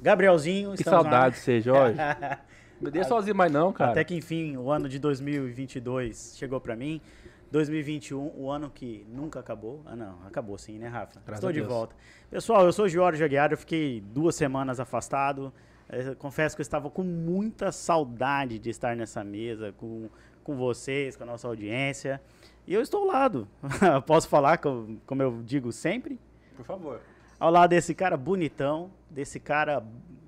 Gabrielzinho, Que na- saudade de você, Jorge. Não me deixa sozinho mais não, cara. Até que enfim, o ano de 2022 chegou pra mim. 2021, o ano que nunca acabou. Ah, não, acabou sim, né, Rafa? Graças Estou de Deus. volta. Pessoal, eu sou o Jorge Aguiar, eu fiquei duas semanas afastado. Eh, confesso que eu estava com muita saudade de estar nessa mesa com, com vocês, com a nossa audiência. E eu estou ao lado. Posso falar, co- como eu digo sempre? Por favor. Ao lado desse cara bonitão, desse cara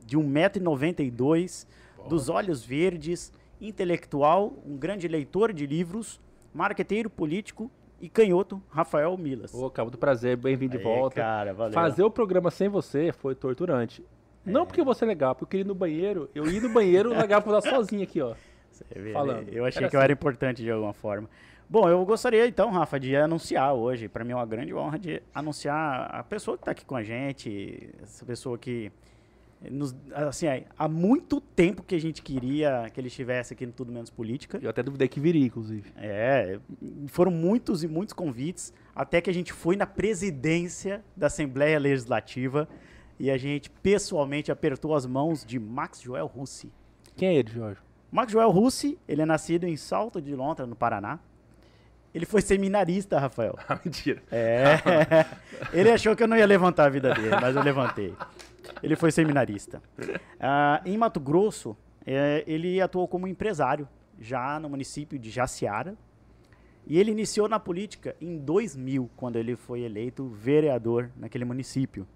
de 1,92m, dos olhos verdes, intelectual, um grande leitor de livros, marqueteiro político e canhoto, Rafael Milas. Ô, Cabo do Prazer, bem-vindo de volta. cara, valeu. Fazer o programa sem você foi torturante. Não porque você é legal, porque eu queria ir no banheiro, eu ia no banheiro pra usar sozinho aqui, ó. Você vê, falando. né? Eu achei Era que eu assim. era importante de alguma forma. Bom, eu gostaria então, Rafa, de anunciar hoje. Para mim é uma grande honra de anunciar a pessoa que está aqui com a gente, essa pessoa que nos, assim, há muito tempo que a gente queria que ele estivesse aqui no Tudo Menos Política. Eu até duvidei que viria, inclusive. É, foram muitos e muitos convites, até que a gente foi na presidência da Assembleia Legislativa e a gente pessoalmente apertou as mãos de Max Joel Russi. Quem é ele, Jorge? Max Joel Russi, ele é nascido em Salto de Lontra, no Paraná. Ele foi seminarista, Rafael. Ah, mentira. É. Ele achou que eu não ia levantar a vida dele, mas eu levantei. Ele foi seminarista. Ah, em Mato Grosso, eh, ele atuou como empresário, já no município de Jaciara. E ele iniciou na política em 2000, quando ele foi eleito vereador naquele município.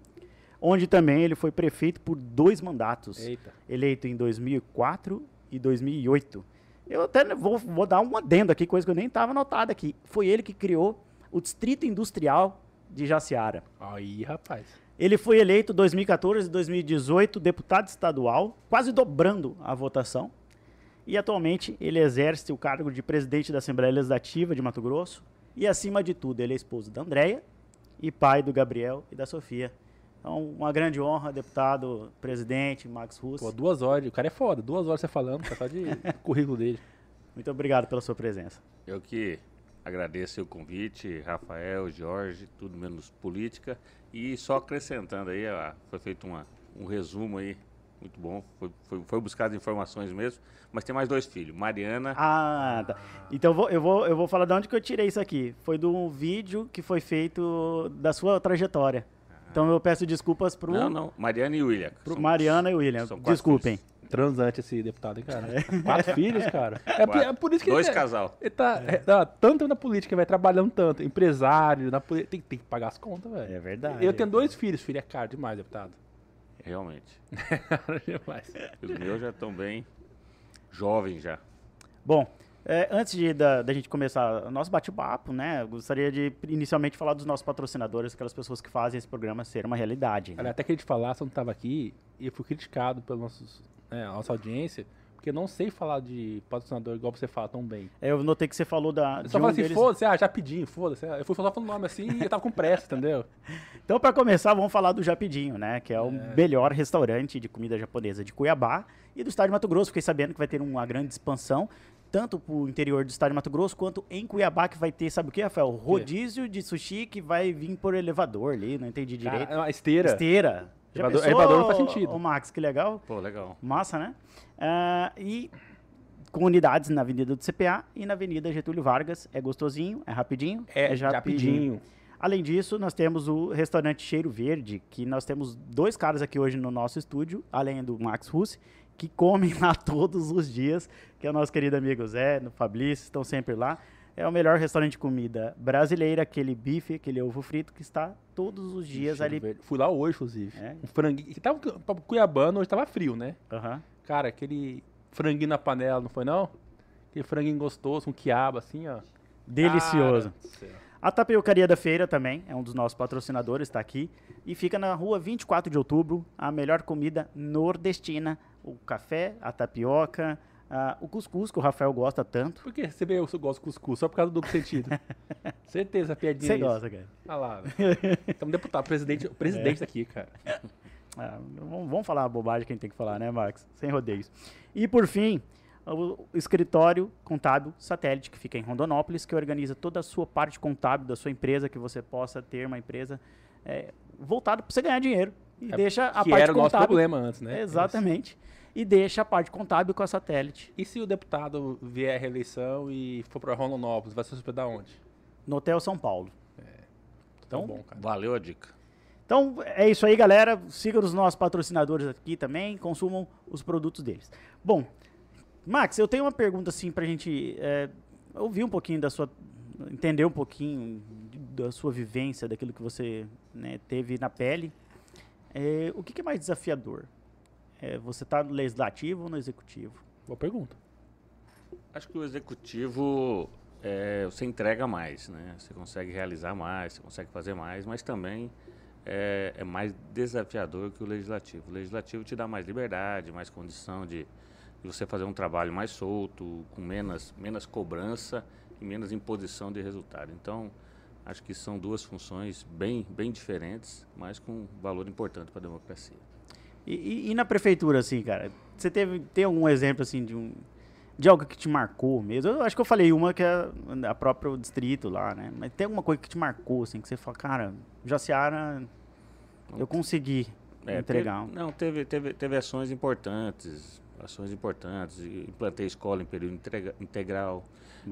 Onde também ele foi prefeito por dois mandatos Eita. eleito em 2004 e 2008. Eu até vou, vou dar um adendo aqui, coisa que eu nem estava anotada aqui. Foi ele que criou o Distrito Industrial de Jaciara. Aí, rapaz. Ele foi eleito 2014 e 2018 deputado estadual, quase dobrando a votação. E atualmente ele exerce o cargo de presidente da Assembleia Legislativa de Mato Grosso. E acima de tudo, ele é esposo da Andréia e pai do Gabriel e da Sofia. Então, uma grande honra, deputado, presidente, Max Russo. Pô, duas horas. O cara é foda. Duas horas você falando, tá só de currículo dele. Muito obrigado pela sua presença. Eu que agradeço o convite, Rafael, Jorge, tudo menos política. E só acrescentando aí, ó, foi feito uma, um resumo aí, muito bom. Foi, foi, foi buscado informações mesmo. Mas tem mais dois filhos, Mariana. Ah, tá. Então eu vou, eu, vou, eu vou falar de onde que eu tirei isso aqui. Foi de um vídeo que foi feito da sua trajetória. Então eu peço desculpas pro, Não, não, Mariana e William. pro São- Mariana e William. Desculpem. Transante esse deputado, hein, cara? Quatro filhos, cara. É, Quatro. é por isso que Dois ele, casal. ele tá é, tá tanto na política, vai trabalhando tanto. Empresário, na poli- tem, tem que pagar as contas, velho. É verdade. Eu tenho dois filhos, filho é caro demais, deputado. Realmente. Caro demais. Os meus já estão bem jovens já. Bom, é, antes de, da, da gente começar o nosso bate-papo, né? Eu gostaria de inicialmente falar dos nossos patrocinadores, aquelas pessoas que fazem esse programa ser uma realidade. né? Olha, até que a gente falar, você não tava aqui, e eu fui criticado pela nossos, né, nossa audiência, porque eu não sei falar de patrocinador igual você fala tão bem. É, Eu notei que você falou da. Eu só um falo assim, deles- foda-se, ah, pedi, foda-se. Eu fui falar o nome assim e eu tava com pressa, entendeu? Então, para começar, vamos falar do Japidinho, né? Que é o melhor restaurante de comida japonesa de Cuiabá e do estado de Mato Grosso. Fiquei sabendo que vai ter uma grande expansão, tanto pro interior do estado de Mato Grosso, quanto em Cuiabá, que vai ter, sabe o que, Rafael? Rodízio de sushi que vai vir por elevador ali, não entendi direito. É uma esteira. Esteira. Já Elevador- pensou, elevador não faz sentido. Ô, Max, que legal. Pô, legal. Massa, né? Ah, e com unidades na Avenida do CPA e na Avenida Getúlio Vargas. É gostosinho, é rapidinho. É, rapidinho. Além disso, nós temos o restaurante Cheiro Verde, que nós temos dois caras aqui hoje no nosso estúdio, além do Max Russi, que comem lá todos os dias, que é o nosso querido amigo Zé, no Fabrício, estão sempre lá. É o melhor restaurante de comida brasileira, aquele bife, aquele ovo frito que está todos os dias Cheiro ali. verde. Fui lá hoje, inclusive. É? Um franguinho. que Tava Cuiabano, hoje tava frio, né? Aham. Cara, aquele franguinho na panela, não foi não? Aquele franguinho gostoso, com quiabo assim, ó. Delicioso. Cara. A Tapiocaria da Feira também é um dos nossos patrocinadores, está aqui. E fica na rua 24 de outubro, a melhor comida nordestina. O café, a tapioca, ah, o cuscuz, que o Rafael gosta tanto. Por que você vê eu gosto de cuscuz? Só por causa do duplo sentido. Certeza, a piadinha Você é isso. gosta, cara. Olha lá. Estamos deputado, presidente, o presidente daqui, cara. Ah, vamos, falar a bobagem que a gente tem que falar, né, Max? Sem rodeios. E por fim, o, o escritório contábil satélite que fica em Rondonópolis, que organiza toda a sua parte contábil da sua empresa, que você possa ter uma empresa é, voltada para você ganhar dinheiro, E É, deixa a que parte era o nosso problema antes, né? Exatamente. E deixa a parte contábil com a satélite. E se o deputado vier à reeleição e for para Rondonópolis, vai se hospedar onde? No Hotel São Paulo. Então, Então, bom, cara. Valeu a dica. Então é isso aí, galera. Sigam os nossos patrocinadores aqui também, consumam os produtos deles. Bom, Max, eu tenho uma pergunta assim pra gente é, ouvir um pouquinho da sua. entender um pouquinho da sua vivência, daquilo que você né, teve na pele. É, o que, que é mais desafiador? É, você tá no legislativo ou no executivo? Boa pergunta. Acho que o executivo é, você entrega mais, né? Você consegue realizar mais, você consegue fazer mais, mas também é, é mais desafiador que o legislativo. O legislativo te dá mais liberdade, mais condição de, de você fazer um trabalho mais solto, com menos, menos cobrança e menos imposição de resultado. Então, acho que são duas funções bem, bem diferentes, mas com valor importante para a democracia. E, e- e na prefeitura, assim, cara, você teve, tem algum exemplo, assim, de um de algo que te marcou mesmo? Eu acho que eu falei uma que é a própria distrito lá, né? Mas tem alguma coisa que te marcou, assim, que você fala, cara, Jaciara, eu consegui É, entregar. teve- não, teve, teve, teve ações importantes, ações importantes. Implantei escola em período integra- integral.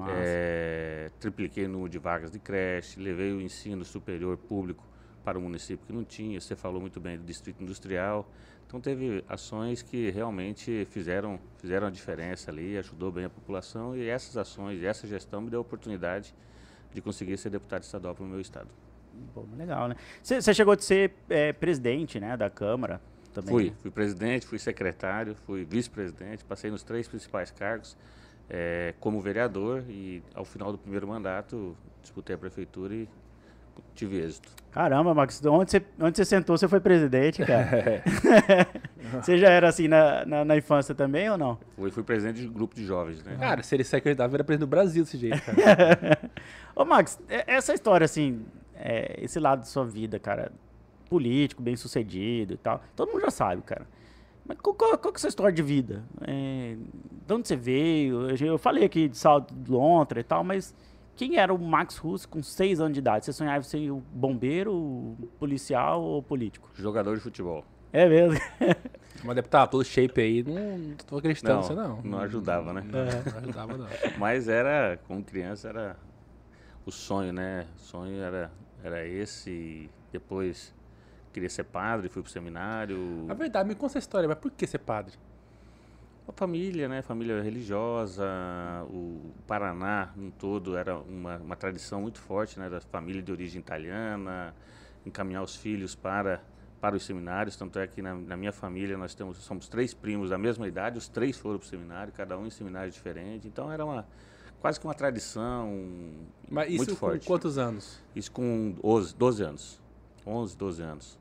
É, tripliquei o número de vagas de creche, levei o ensino superior público para o município que não tinha. Você falou muito bem do distrito industrial. Então teve ações que realmente fizeram, fizeram a diferença ali, ajudou bem a população e essas ações, e essa gestão me deu a oportunidade de conseguir ser deputado estadual para o meu estado. Pô, legal, né? Você você chegou a ser é, presidente, né, da Câmara também. Fui, né? fui presidente, fui secretário, fui vice-presidente, passei nos três principais cargos eh, como vereador e ao final do primeiro mandato disputei a prefeitura e tive êxito. Caramba, Max, onde você, onde você sentou, você foi presidente, cara. É. você já era assim na, na, na infância também ou não? Fui, fui presidente de grupo de jovens, né? Cara, se ele candidato, era presidente do Brasil desse jeito, cara. Ô, Max, é- essa história, assim, é, esse lado da sua vida, cara, político, bem sucedido e tal, todo mundo já sabe, cara. Mas qual, qual, qual que é a sua história de vida? É, de onde você veio? Eu, falei aqui de salto de Lontra e tal, mas quem era o Max Russo com seis anos de idade? Você sonhava em ser o bombeiro, policial ou político? Jogador de futebol. É mesmo? Mas deputado, todo shape aí, não, não tô acreditando nisso, não. não ajudava, né? Não, não ajudava, não. Mas era, como criança, era o sonho, né? O sonho era, era esse. e Depois queria ser padre, fui pro seminário. A verdade, me conta essa história, mas por que ser padre? A família, né? Família religiosa, o Paraná em todo era uma, uma tradição muito forte, né? Da família de origem italiana, encaminhar os filhos para para os seminários, tanto é que na, na minha família nós temos somos três primos da mesma idade, os três foram para o seminário, cada um em seminário diferente, então era uma quase que uma tradição Mas isso muito com forte. quantos anos? Isso com 12, 12 anos. 11, 12 anos.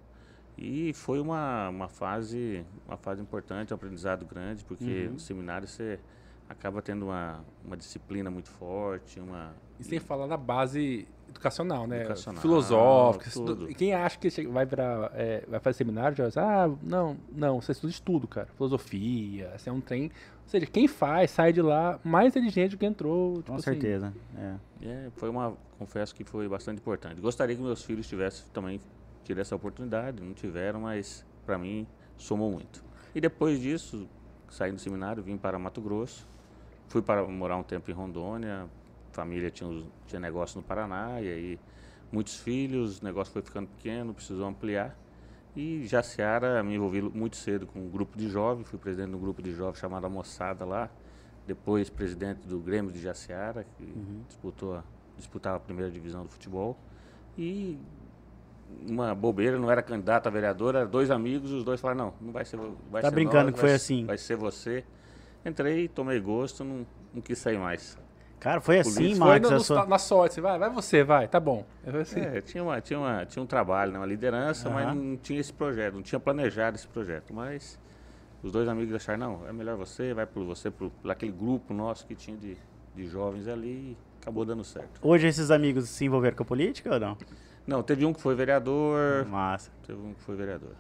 E foi uma, uma fase uma fase importante, um aprendizado grande, porque no seminário você acaba tendo uma, uma disciplina muito forte, uma E sem falar na base educacional, né? Educacional, Filosófica. tudo. estuda- quem acha que vai virar, é, vai fazer seminário, já diz, ah, não, não, você estuda estudo, cara. Filosofia, assim, é um trem. Ou seja, quem faz, sai de lá mais inteligente do que entrou. tipo Com assim. certeza. É. É, foi uma, confesso que foi bastante importante. Gostaria que meus filhos tivessem também tido essa oportunidade, não tiveram, mas para mim somou muito. E depois disso, saí do seminário, vim para Mato Grosso, fui para morar um tempo em Rondônia, família tinha, tinha negócio no Paraná, e aí muitos filhos, o negócio foi ficando pequeno, precisou ampliar. E Jaciara me envolvi muito cedo com um grupo de jovens, fui presidente de um grupo de jovens chamado Moçada lá, depois presidente do Grêmio de Jaciara, que disputou, a- disputava a primeira divisão do futebol. E uma bobeira, não era candidato a vereador, era dois amigos, os dois falaram, não, não vai ser vai Tá ser brincando nós, que foi vai, assim. Vai ser você. Entrei, tomei gosto, não, não quis sair mais. Cara, foi assim, Político. Foi no- sua- na sorte, vai, vai você, vai, tá bom. Assim, É, tinha, uma, tinha, uma, tinha um trabalho, né, uma liderança, Aham. mas não tinha esse projeto, não tinha planejado esse projeto. Mas os dois amigos acharam, não, é melhor você, vai por você, por, por aquele grupo nosso que tinha de, de jovens ali e acabou dando certo. Hoje esses amigos se envolveram com a política ou não? Não, teve um que foi vereador, Massa. teve um que foi vereador.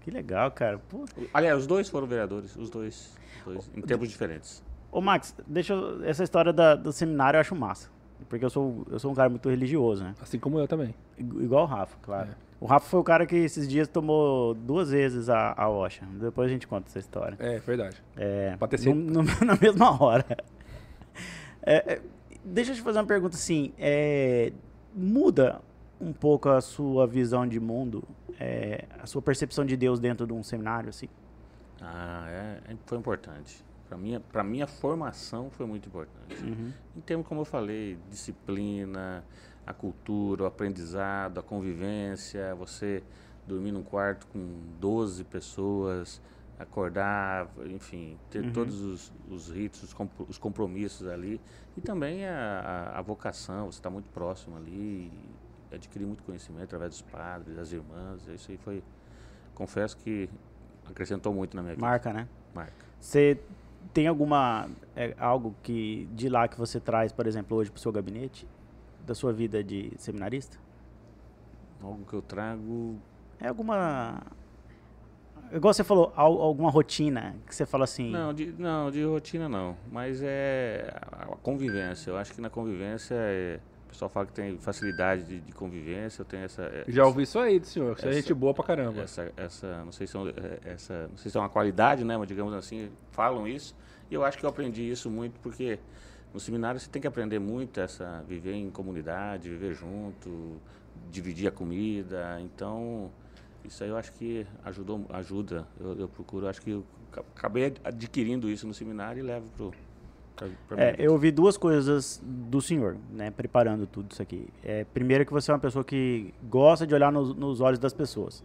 Que legal, cara. Pô. Aliás, os dois foram vereadores, os dois, os dois em tempos diferentes. Ô, Max, deixa eu, essa história da- do seminário eu acho massa. Porque eu sou, eu sou um cara muito religioso, né? Assim como eu também. Igu- Igual o Rafa, claro. É. O Rafa foi o cara que esses dias tomou duas vezes a, a Osha. Depois a gente conta essa história. É, verdade. É, Pode ter sido. no- no- na mesma hora. É, é, deixa eu te fazer uma pergunta assim. é, muda um pouco a sua visão de mundo, é, a sua percepção de Deus dentro de um seminário, assim? Ah, é, é- foi importante. Para minha, para minha formação foi muito importante. Em termos, como eu falei, disciplina, a cultura, o aprendizado, a convivência, você dormir num quarto com 12 pessoas, acordar, enfim, ter todos os, os ritos, os, compro- os compromissos ali. E também a, a, a vocação, você está muito próximo ali, adquirir muito conhecimento através dos padres, das irmãs. Isso aí foi, confesso que acrescentou muito na minha vida. Marca, né? Marca. Você tem alguma é, algo que de lá que você traz, por exemplo, hoje para o seu gabinete, da sua vida de seminarista? Algo que eu trago É alguma igual você falou, al- alguma rotina que você fala assim? Não, de, não, de rotina não. Mas é a a convivência. Eu acho que na convivência é, o pessoal fala que tem facilidade de, de convivência. Eu tenho essa. é- Já ouvi isso aí do senhor, que você é essa- gente boa pra caramba. essa, essa, não sei se é, essa, não sei se é uma qualidade, né? Mas digamos assim, falam isso. E eu acho que eu aprendi isso muito porque no seminário você tem que aprender muito essa viver em comunidade, viver junto, dividir a comida. Então isso aí eu acho que ajudou, ajuda. Eu, eu procuro, acho que eu ca- acabei adquirindo isso no seminário e levo pro É, eu ouvi duas coisas do senhor, né, preparando tudo isso aqui. É, primeiro que você é uma pessoa que gosta de olhar nos, nos olhos das pessoas.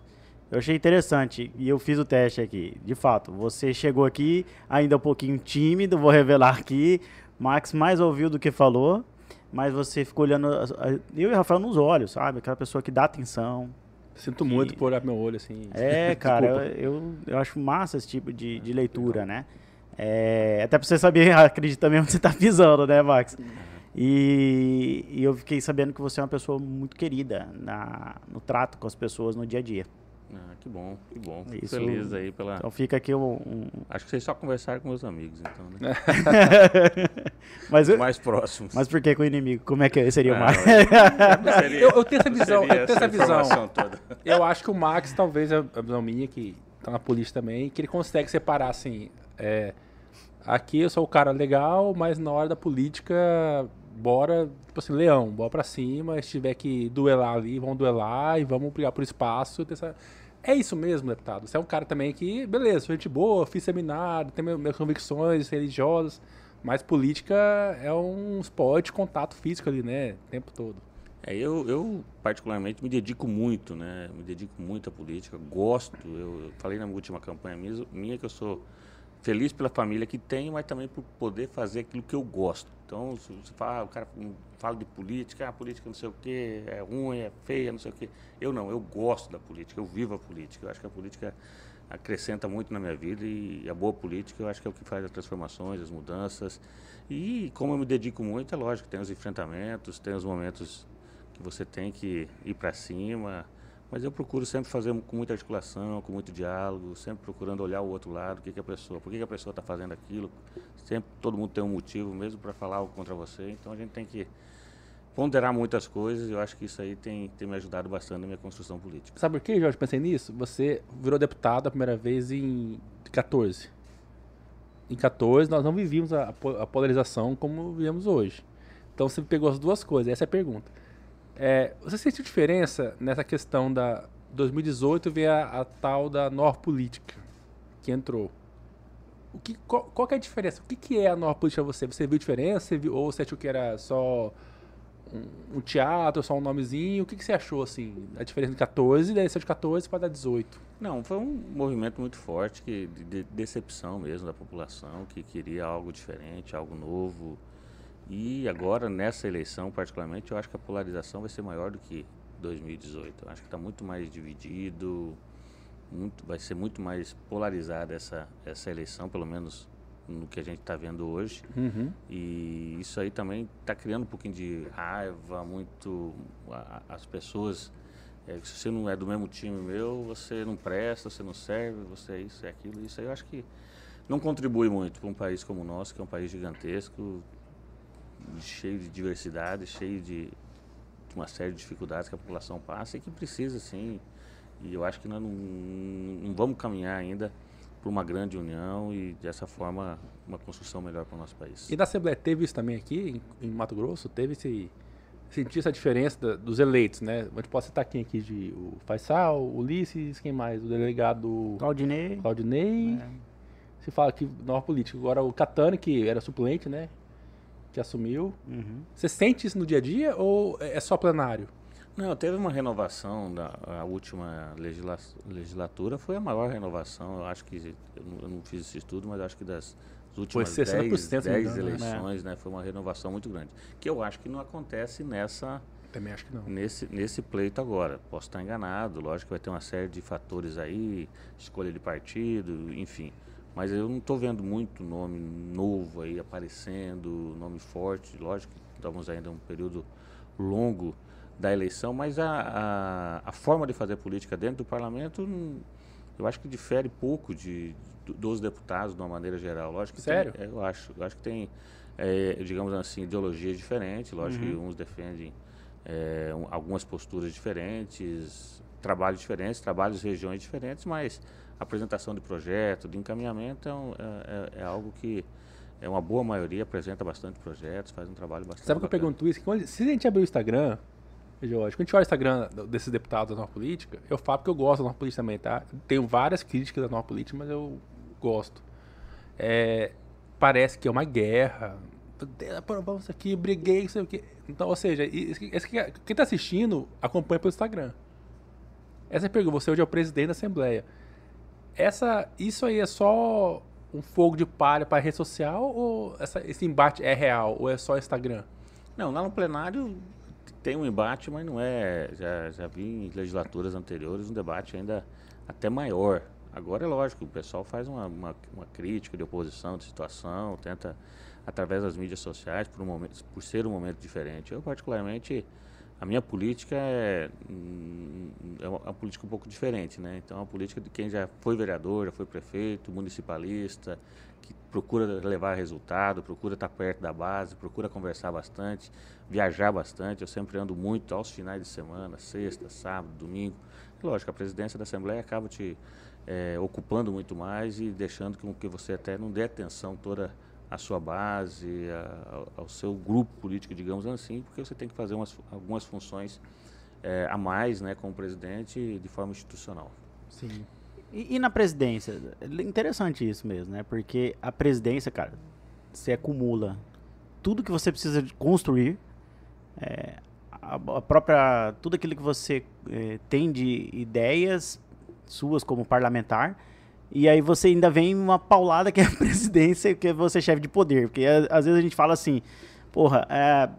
Eu achei interessante e eu fiz o teste aqui. De fato, você chegou aqui ainda um pouquinho tímido, vou revelar aqui. Max mais ouviu do que falou, mas você ficou olhando eu e o Rafael nos olhos, sabe? Aquela pessoa que dá atenção. Sinto muito por olhar pro meu olho, assim. É, cara, eu, eu, eu acho massa esse tipo de, de leitura, né? É, até pra você saber, acredita mesmo onde você tá pisando, né, Max? E, e eu fiquei sabendo que você é uma pessoa muito querida na, no trato com as pessoas no dia a dia. Ah, que bom, que bom. Fico Isso- feliz aí pela. Então fica aqui um. um- Acho que vocês só conversaram com meus amigos, então, né? mas, eu- Mais próximos. mas por que com o inimigo? Como é que seria o Ah, Max? Eu, eu tenho essa visão, eu tenho essa visão. toda. Eu acho que o Max, talvez, é a visão minha, que tá na polícia também, que ele consegue separar, assim, é, aqui eu sou o cara legal, mas na hora da política, bora, tipo assim, leão, bora pra cima, se tiver que duelar ali, vamos duelar e vamos brigar por espaço. essa- É isso mesmo, deputado. Você é um cara também que, beleza, sou gente boa, fiz seminário, tenho minhas convicções religiosas, mas política é um esporte contato físico ali, né, o tempo todo. É, eu, eu, particularmente, me dedico muito, né? Me dedico muito à política, gosto. Eu, falei na última campanha minha, minha que eu sou feliz pela família que tenho, mas também por poder fazer aquilo que eu gosto. Então, se você fala, ah, o cara fala de política, ah, política não sei o quê, é ruim, é feia, não sei o quê. Eu não, eu gosto da política, eu vivo a política. Eu acho que a política acrescenta muito na minha vida e a boa política eu acho que é o que faz as transformações, as mudanças. E como eu me dedico muito, é lógico, tem os enfrentamentos, tem os momentos que você tem que ir para cima, mas eu procuro sempre fazer com muita articulação, com muito diálogo, sempre procurando olhar o outro lado, o que, que a pessoa, por que, que a pessoa está fazendo aquilo. Sempre todo mundo tem um motivo mesmo para falar algo contra você, então a gente tem que ponderar muitas coisas. e Eu acho que isso aí tem, tem me ajudado bastante na minha construção política. Sabe por que, Jorge? Pensei nisso. Você virou deputado a primeira vez em 14. Em 14, nós não vivíamos a, a polarização como vivemos hoje. Então você pegou as duas coisas. Essa é a pergunta. É, você sentiu diferença nessa questão da 2018 veio a, a tal da nova política que entrou? O que, qual, qual que é a diferença? O que, que é a nova política pra você? Você viu diferença? Você viu- ou você achou que era só um, um teatro, só um nomezinho? O que, que você achou, assim, a diferença de 14, da eleição de 14 para da 18? Não, foi um movimento muito forte que, de, de decepção mesmo da população, que queria algo diferente, algo novo. E agora, nessa eleição particularmente, eu acho que a polarização vai ser maior do que 2018. Eu acho que está muito mais dividido, muito, vai ser muito mais polarizada essa, essa eleição, pelo menos no que a gente está vendo hoje. Uhum. E isso aí também está criando um pouquinho de raiva, muito. a- as pessoas. é, se você não é do mesmo time meu, você não presta, você não serve, você é isso, é aquilo. Isso aí eu acho que não contribui muito para um país como o nosso, que é um país gigantesco, cheio de diversidade, cheio de, uma série de dificuldades que a população passa e que precisa, sim. E eu acho que nós não, não vamos caminhar ainda para uma grande união e dessa forma uma construção melhor para o nosso país. E na Assembleia teve isso também aqui em, em Mato Grosso? Teve esse sentir essa diferença da, dos eleitos, né? A gente pode citar quem aqui de o Faisal, o Ulisses, quem mais? O delegado Claudinei. Claudinei. É. Se fala que nova política. Agora o Catani, que era suplente, né? Que assumiu. Uhum. Você sente isso no dia a dia ou é só plenário? Não, teve uma renovação da última legisla, legislatura, foi a maior renovação. Eu acho que eu não, eu não fiz esse estudo, mas acho que das últimas 10, 10 né? eleições, né? Foi uma renovação muito grande. Que eu acho que não acontece nessa. Também acho que não. Nesse, nesse pleito agora. Posso estar enganado, lógico que vai ter uma série de fatores aí, escolha de partido, enfim. Mas eu não estou vendo muito nome novo aí aparecendo, nome forte. Lógico que estamos ainda um período longo da eleição, mas a, a, a, forma de fazer política dentro do parlamento, eu acho que difere pouco de, dos deputados de uma maneira geral. Lógico que Sério? Tem, é, eu acho, eu acho que tem, é, digamos assim, ideologias diferentes. Lógico uhum. que uns defendem é, um, algumas posturas diferentes, trabalhos diferentes, trabalhos regiões diferentes, mas apresentação de projeto, de encaminhamento é, um, é, é, é algo que é uma boa maioria, apresenta bastante projetos, faz um trabalho bastante Sabe que eu pergunto isso? Se a gente abrir o Instagram, quando a gente olha o Instagram desses deputados da nova política, eu falo que eu gosto da nova política também, tá? Tenho várias críticas da nova política, mas eu gosto. É, parece que é uma guerra. Vamos aqui, briguei, sei o quê. Então, ou seja, quem está assistindo acompanha pelo Instagram. Essa é a pergunta, você hoje é o presidente da Assembleia. Essa, isso aí é só um fogo de palha para rede social ou essa, esse embate é real ou é só Instagram? Não, lá no plenário tem um embate, mas não é. Já, já vi em legislaturas anteriores um debate ainda até maior. Agora é lógico, o pessoal faz uma, uma, uma, crítica de oposição, de situação, tenta, através das mídias sociais, por, um momento, por ser um momento diferente. Eu, particularmente, a minha política é, hum, é uma, uma, política um pouco diferente, né? Então, é uma política de quem já foi vereador, já foi prefeito, municipalista, que procura levar resultado, procura estar perto da base, procura conversar bastante, viajar bastante. Eu sempre ando muito aos finais de semana, sexta, sábado, domingo. Lógico, a presidência da Assembleia acaba te é, ocupando muito mais e deixando com que você até não dê atenção toda à sua base, a, ao seu grupo político, digamos assim, porque você tem que fazer umas, algumas funções é, a mais né, como presidente de forma institucional. Sim. E, e, na presidência? Interessante isso mesmo, né? Porque a presidência, cara, você acumula tudo que você precisa construir, é, a, a, própria. tudo aquilo que você é, tem de ideias suas como parlamentar. E aí você ainda vem uma paulada que é a presidência, que é você chefe de poder. Porque às vezes a gente fala assim, porra, é,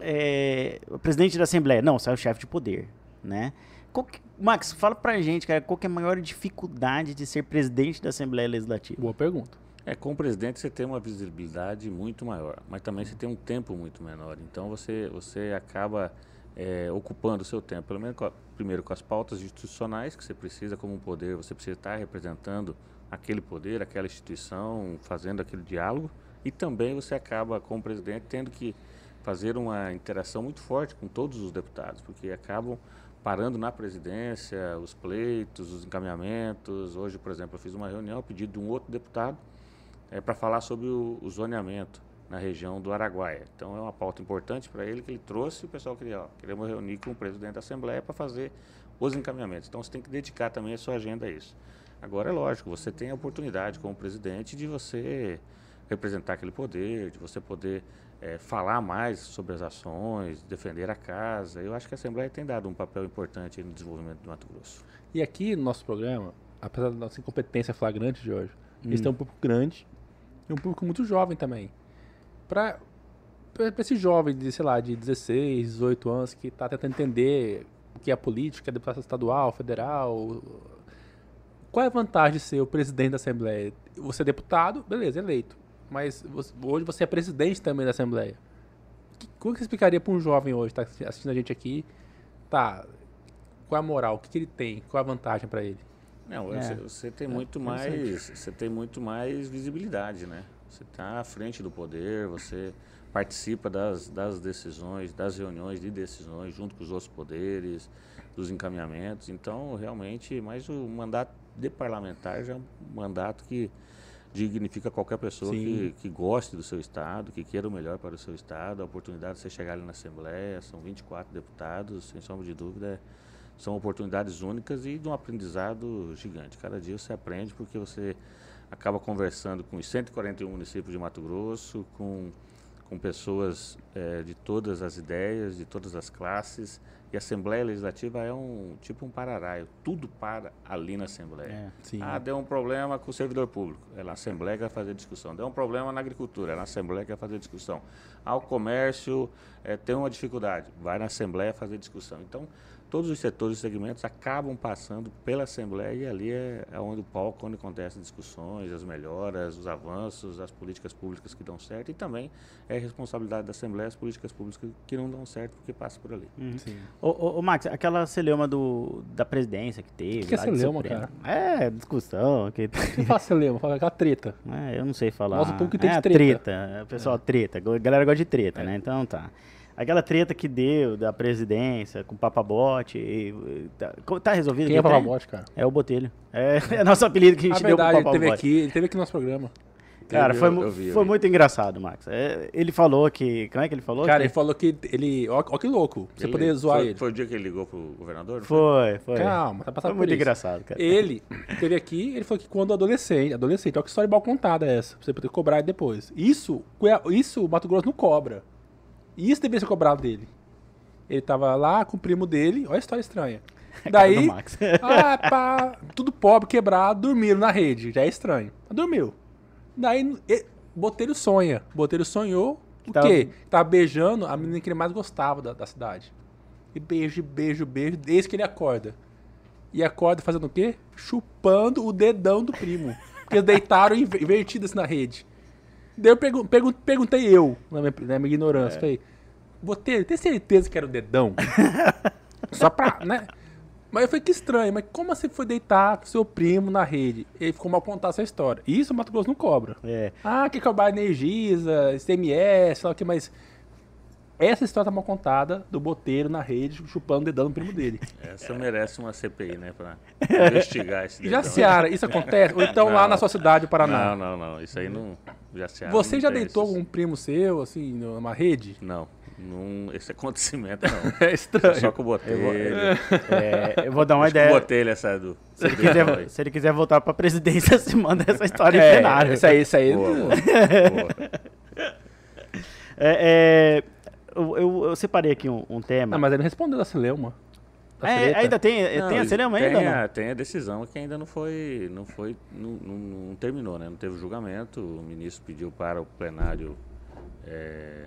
é, o presidente da Assembleia. Não, você é o chefe de poder, né? Que, Max, fala pra gente, cara, qual que é a maior dificuldade de ser presidente da Assembleia Legislativa? Boa pergunta. É, como presidente você tem uma visibilidade muito maior, mas também você tem um tempo muito menor. Então você, você acaba é, ocupando o seu tempo, pelo menos com a, primeiro com as pautas institucionais que você precisa como um poder, você precisa estar representando aquele poder, aquela instituição, fazendo aquele diálogo, e também você acaba, como presidente, tendo que fazer uma interação muito forte com todos os deputados, porque acabam parando na presidência os pleitos, os encaminhamentos. Hoje, por exemplo, eu fiz uma reunião a pedido de um outro deputado é, para falar sobre o, o zoneamento na região do Araguaia. Então é uma pauta importante para ele que ele trouxe e o pessoal queria, ó, queremos reunir com o presidente da Assembleia para fazer os encaminhamentos. Então você tem que dedicar também a sua agenda a isso. Agora é lógico, você tem a oportunidade como presidente de você representar aquele poder, de você poder é, falar mais sobre as ações, defender a casa. Eu acho que a Assembleia tem dado um papel importante no desenvolvimento do Mato Grosso. E aqui no nosso programa, apesar da nossa incompetência flagrante, Jorge, hum. eles têm um público grande e um público muito jovem também para esse jovem de, sei lá, de 16, 18 anos que está tentando entender o que é a política, a deputação estadual, federal. Qual é a vantagem de ser o presidente da Assembleia? Você é deputado, beleza, eleito. Mas você, hoje você é presidente também da Assembleia. como que você explicaria para um jovem hoje, está assistindo a gente aqui, tá, qual é a moral, o que, que ele tem, qual é a vantagem para ele? Não, é, você, você, tem é, muito mais, você tem muito mais visibilidade, né? Você está à frente do poder, você participa das, das decisões, das reuniões de decisões, junto com os outros poderes, dos encaminhamentos. Então, realmente, mas o mandato de parlamentar já é um mandato que dignifica qualquer pessoa que, que goste do seu Estado, que queira o melhor para o seu Estado. A oportunidade de você chegar ali na Assembleia, são 24 deputados, sem sombra de dúvida, são oportunidades únicas e de um aprendizado gigante. Cada dia você aprende porque você acaba conversando com os 141 municípios de Mato Grosso, com, com pessoas é, de todas as ideias, de todas as classes, e a Assembleia Legislativa é um tipo um pararaio. Tudo para ali na Assembleia. É, ah, deu um problema com o servidor público. É na Assembleia que vai fazer discussão. Deu um problema na agricultura. É na Assembleia que vai fazer discussão. Ah, o comércio é, tem uma dificuldade. Vai na Assembleia fazer discussão. Então, todos os setores e segmentos acabam passando pela Assembleia e ali é, é onde o palco, onde acontecem discussões, as melhoras, os avanços, as políticas públicas que dão certo e também é responsabilidade da Assembleia as políticas públicas que não dão certo porque passa por ali. Uhum. Ô, ô, ô, Max, aquela celeuma do, da presidência que teve. O que é lá de celeuma, Supremo. cara? É, discussão. Que... Quem fala celeuma? Fala aquela treta. É, eu não sei falar. Nossa, o público entende é, treta. treta. O pessoal, treta. A galera gosta de treta, É. né? Então tá. Aquela treta que deu da presidência com o Papabote. e- e- Tá, tá resolvido? Quem é trem? Papabote, cara? É o Botelho. É, é nosso apelido que a A gente deu pro verdade, ele teve Papabote. aqui, ele teve aqui no nosso programa. Cara, foi, eu- vi, foi muito engraçado, Max. É, ele falou que. Como é que ele falou? Cara, que... ele falou que ele. Ó, ó que louco. Você Ele- poder zoar foi, ele. Foi o dia que ele ligou pro governador? não Foi, foi. Calma, tá passando Foi por muito isso. engraçado, cara. Ele teve aqui, ele falou que quando adolescente, adolescente, olha que história mal contada é essa, pra você poder cobrar depois. Isso, isso o Mato Grosso não cobra. Isso deveria ser cobrado dele. Ele tava lá com o primo dele, olha a história estranha. Daí, ah, pá, tudo pobre, quebrado, dormiram na rede, já é estranho. Dormiu. Daí, Botelho sonha. Botelho sonhou o Tava- quê? Tava beijando a menina que ele mais gostava da, da cidade. E beijo, beijo, beijo, desde que ele acorda. E acorda fazendo o quê? Chupando o dedão do primo. Porque eles deitaram inver- invertido assim na rede. Daí eu pergun pergun perguntei eu, na minha, na minha ignorância, falei, Botelho, tem certeza que era o dedão? Só pra, né? Mas eu falei, que estranho, mas como você foi deitar com seu primo na rede? Ele ficou mal contar essa história. Isso o Mato Grosso não cobra. É. Ah, que cobrar Energisa, CMS, sei lá o que, mas... Essa história tá mal contada do boteiro na rede chupando o dedão do primo dele. Essa merece uma CPI, né? Pra investigar esse E já dedão. Seara, isso acontece? Ou então lá Não. na sua cidade, o Paraná? Não, não, não. Isso aí não. Já Seara Você já deitou esses- com um primo seu, assim, numa rede? Não. Num, esse acontecimento não. É estranho. Só com o Botelho. É, eu vou dar uma Acho que o ideia. Botelho essa do. Se ele, quiser, se ele quiser voltar pra presidência, se manda essa história em É, plenário. isso aí, isso aí. Boa, boa, boa. É, é, eu, eu- eu separei aqui um, um tema. Não, mas ele não respondeu da Celeuma. É, treta. ainda tem, Não, tem a cinema tem ainda? a, tem a decisão que ainda não foi, não foi, não, não- não terminou, né? Não teve julgamento. O ministro pediu para o plenário é,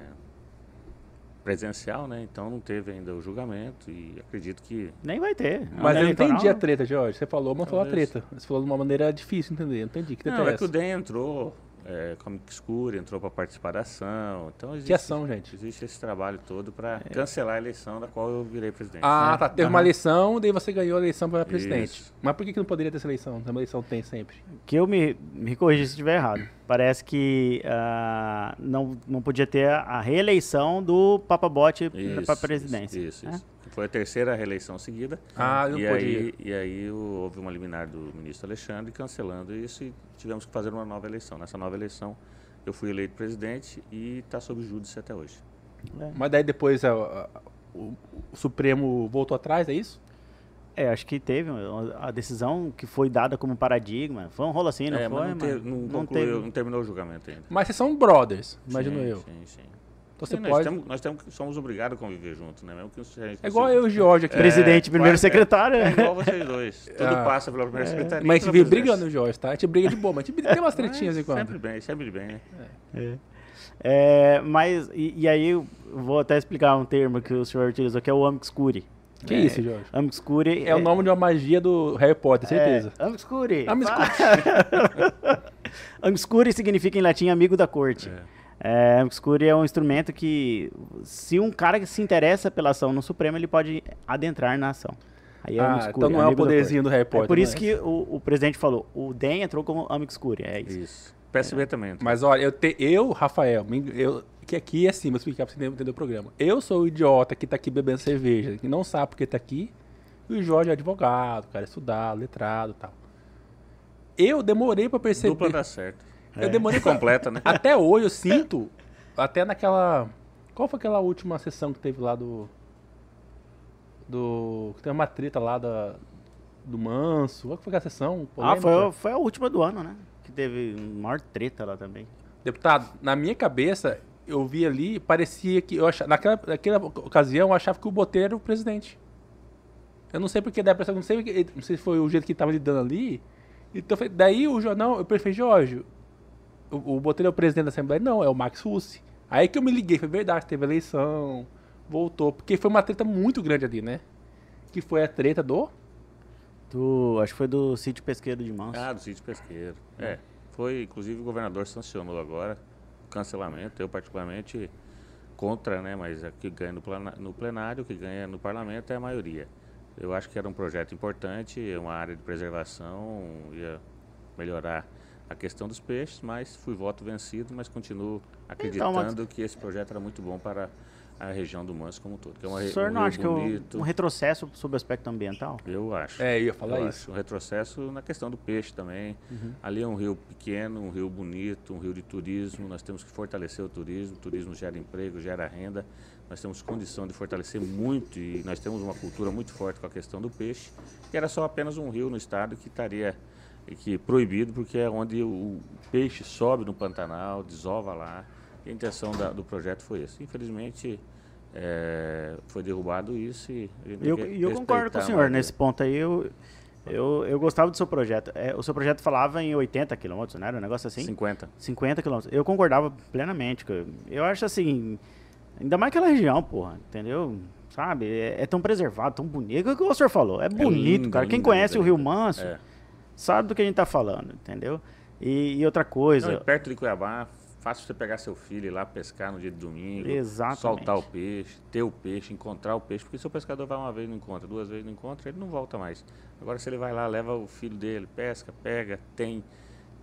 presencial, né? Então não teve ainda o julgamento e acredito que Nem vai ter. Mas Ano eu não entendi a treta, Jorge. Você falou, mas falou a treta. Você falou de uma maneira difícil de entender. Eu não entendi. Que treta não é é que o? DEM entrou é, como escuro, entrou para participar da ação. Então existe, Que ação, gente? existe esse trabalho todo para cancelar a eleição da qual eu virei presidente. Ah, É, tá. Teve uma aham. eleição, daí você ganhou a eleição para presidente. Isso. Mas por que, que não poderia ter essa eleição? Uma eleição tem sempre. Que eu me, me corrija se estiver errado. Parece que ah, não, não podia ter a reeleição do Papabote Isso, para presidência. Isso, né? isso. Foi a terceira reeleição seguida. Ah, não e podia. aí, e aí houve uma liminar do ministro Alexandre cancelando isso e tivemos que fazer uma nova eleição. Nessa nova eleição, eu fui eleito presidente e está sob júdice até hoje. Mas daí depois a- a- o, o Supremo voltou atrás, é isso? É, acho que teve a decisão que foi dada como paradigma. Foi um rolo assim, não é, foi? mas não, teve- mas não, não concluiu, teve. não terminou o julgamento ainda. Mas vocês são brothers, imagino Sim, eu. Sim, sim. Então você Sim, nós, pode. temos, nós temos, somos obrigados a conviver juntos, né? Mesmo que a gente É igual eu e o Jorge aqui. Presidente, primeiro quase- secretário. É igual vocês dois. Tudo Ah. passa pela primeira secretaria. Mas a gente vive brigando, Jorge, tá? A gente briga de boa, mas a gente tem umas tretinhas quando. Sempre bem, sempre bem. né? É, mas, e, e aí eu vou até explicar um termo que o senhor utilizou, que é o Amixcuri. Que isso, Jorge? Amixcuri É o nome de uma magia do Harry Potter, certeza. É, Amixcuri. Amixcuri. Amixcuri significa em latim amigo da corte. É, Amixcuri é um instrumento que, se um cara que se interessa pela ação no Supremo, ele pode adentrar na ação. Aí é Ah, então não é o amigo da poderzinho corte. do Harry Potter. É por isso não que o, o presidente falou, o DEM entrou como Amixcuri, é isso. Isso. PSB também. entrou. Mas olha, eu, te, eu Rafael, eu, que aqui é assim, vou explicar pra você entender, o programa. Eu sou o idiota que tá aqui bebendo cerveja, que não sabe porque tá aqui. E o Jorge é advogado, cara, estudado, letrado e tal. Eu demorei pra perceber. Dupla dá certo. Eu demorei Completa, né? Até hoje eu sinto, até naquela. Qual foi aquela última sessão que teve lá do. Do. Que tem uma treta lá da, do Manso. Qual que foi aquela sessão? Ah, foi, polêmica? foi a última do ano, né? Que teve maior treta lá também. Deputado, na minha cabeça, eu vi ali, parecia que. Eu achava, naquela, naquela ocasião, eu achava que o Botelho era o presidente. Eu não sei porque dá a impressão, não sei, não sei se foi o jeito que ele tava lidando ali. Então, daí o jornal, eu preferi, Jorge, o, o Botelho é o presidente da Assembleia? Não, é o Max Russi. Aí que eu me liguei, foi verdade, teve eleição, voltou. Porque foi uma treta muito grande ali, né? Que foi a treta do. Do, acho que foi do sítio pesqueiro de Manso. Ah, do sítio pesqueiro. É. Foi, inclusive, o governador sancionou agora o cancelamento. Eu, particularmente, contra, né? Mas o que ganha no, plenário, o que ganha no parlamento é a maioria. Eu acho que era um projeto importante, é uma área de preservação, ia melhorar a questão dos peixes, mas fui voto vencido, mas continuo acreditando Max- que esse projeto era muito bom para a região do Manso como um todo. Que é uma, o senhor um não acha que é um, um retrocesso sob o aspecto ambiental? Eu acho. É, eu ia falar Eu isso. acho um retrocesso na questão do peixe também. Uhum. Ali é um rio pequeno, um rio bonito, um rio de turismo. Nós temos que fortalecer o turismo. O turismo gera emprego, gera renda. Nós temos condição de fortalecer muito e nós temos uma cultura muito forte com a questão do peixe. Que era só apenas um rio no estado que estaria que proibido porque é onde o peixe sobe no Pantanal, desova lá. E a intenção da- do projeto foi esse. Infelizmente é, foi derrubado isso e eu, eu concordo com o senhor nesse ponto aí. Eu, eu, eu gostava do seu projeto. É, o seu projeto falava em 80 quilômetros, não era um negócio assim? 50. 50 quilômetros. Eu concordava plenamente. Eu, eu acho assim, ainda mais aquela região, porra, entendeu? Sabe? É, é tão preservado, tão bonito. É o que o senhor falou. É bonito, lindo, cara. Quem lindo, conhece lindo, o Rio. Manso É. sabe do que a gente tá falando, entendeu? E, e outra coisa. Não, perto de Cuiabá, fácil você pegar seu filho e ir lá pescar no dia de domingo. Exatamente. Soltar o peixe, ter o peixe, encontrar o peixe. Porque se o pescador vai uma vez não encontra, duas vezes não encontra, ele não volta mais. Agora se ele vai lá, leva o filho dele, pesca, pega, tem.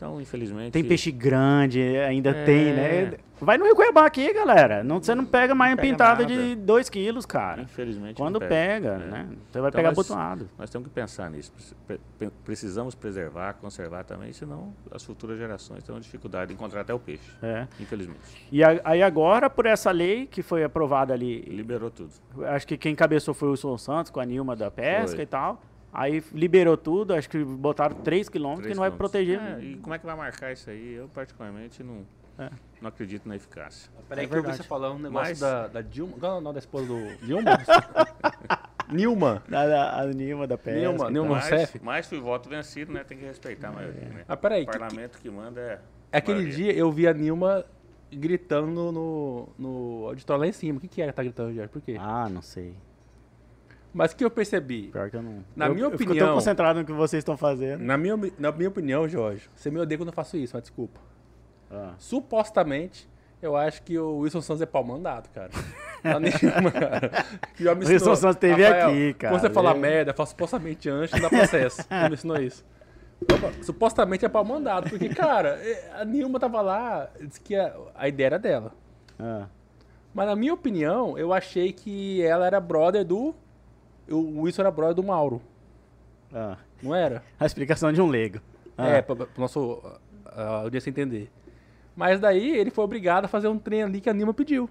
Então, infelizmente. Tem peixe grande, ainda É. tem, né? Vai no Rio Cuiabá aqui, galera. Não, você não pega mais Não pega pintada nada. de 2 quilos, cara. Infelizmente. Quando não pega, É. né? Você vai Então, pegar nós- abotoado. Nós temos que pensar nisso. Pre- pre- Precisamos preservar, conservar também, senão as futuras gerações terão dificuldade de encontrar até o peixe. É. Infelizmente. E aí agora, por essa lei que foi aprovada ali, Liberou tudo. acho que quem cabeçou foi o Wilson Santos com a Nilma da pesca Foi. e tal. Aí liberou tudo, acho que botaram 3 quilômetros que não vai proteger. É, e como é que vai marcar isso aí? Eu, particularmente, não, É. não acredito na eficácia. Peraí É que eu vi você falando um negócio Mas- da, da Dilma. Qual é o nome da esposa do. Dilma? Nilma. A, a, a Nilma da pesca. Nilma. Nilma. Mas, Rousseff? mas fui voto vencido, né? Tem que respeitar a maioria, né? Ah, peraí. O que- parlamento que manda é. É Aquele maioria. dia eu vi a Nilma gritando no, no auditório lá em cima. O que, que é que tá gritando, Jorge? Por quê? Ah, não sei. Mas o que eu percebi? Pior que eu não. Na eu, minha eu opinião- tão concentrado no que vocês estão fazendo. Na minha, na minha opinião, Jorge, você me odeia quando eu faço isso, mas desculpa. Ah. Supostamente, eu acho que o Wilson Santos é pau mandado, cara. Não, nenhuma, cara. Que já me O Wilson. Santos teve Rafael, aqui, cara. Quando você fala É. merda, fala supostamente antes, não dá processo. Ele me ensinou isso. Supostamente é pau mandado, porque, cara, é, a Nilma tava lá, disse que a, a ideia era dela. Ah. Mas na minha opinião, eu achei que ela era brother do. O Wilson era brother do Mauro, Ah. não era? A explicação de um leigo. Ah. É, para o nosso a audiência entender. Mas daí ele foi obrigado a fazer um trem ali que a Nilma pediu.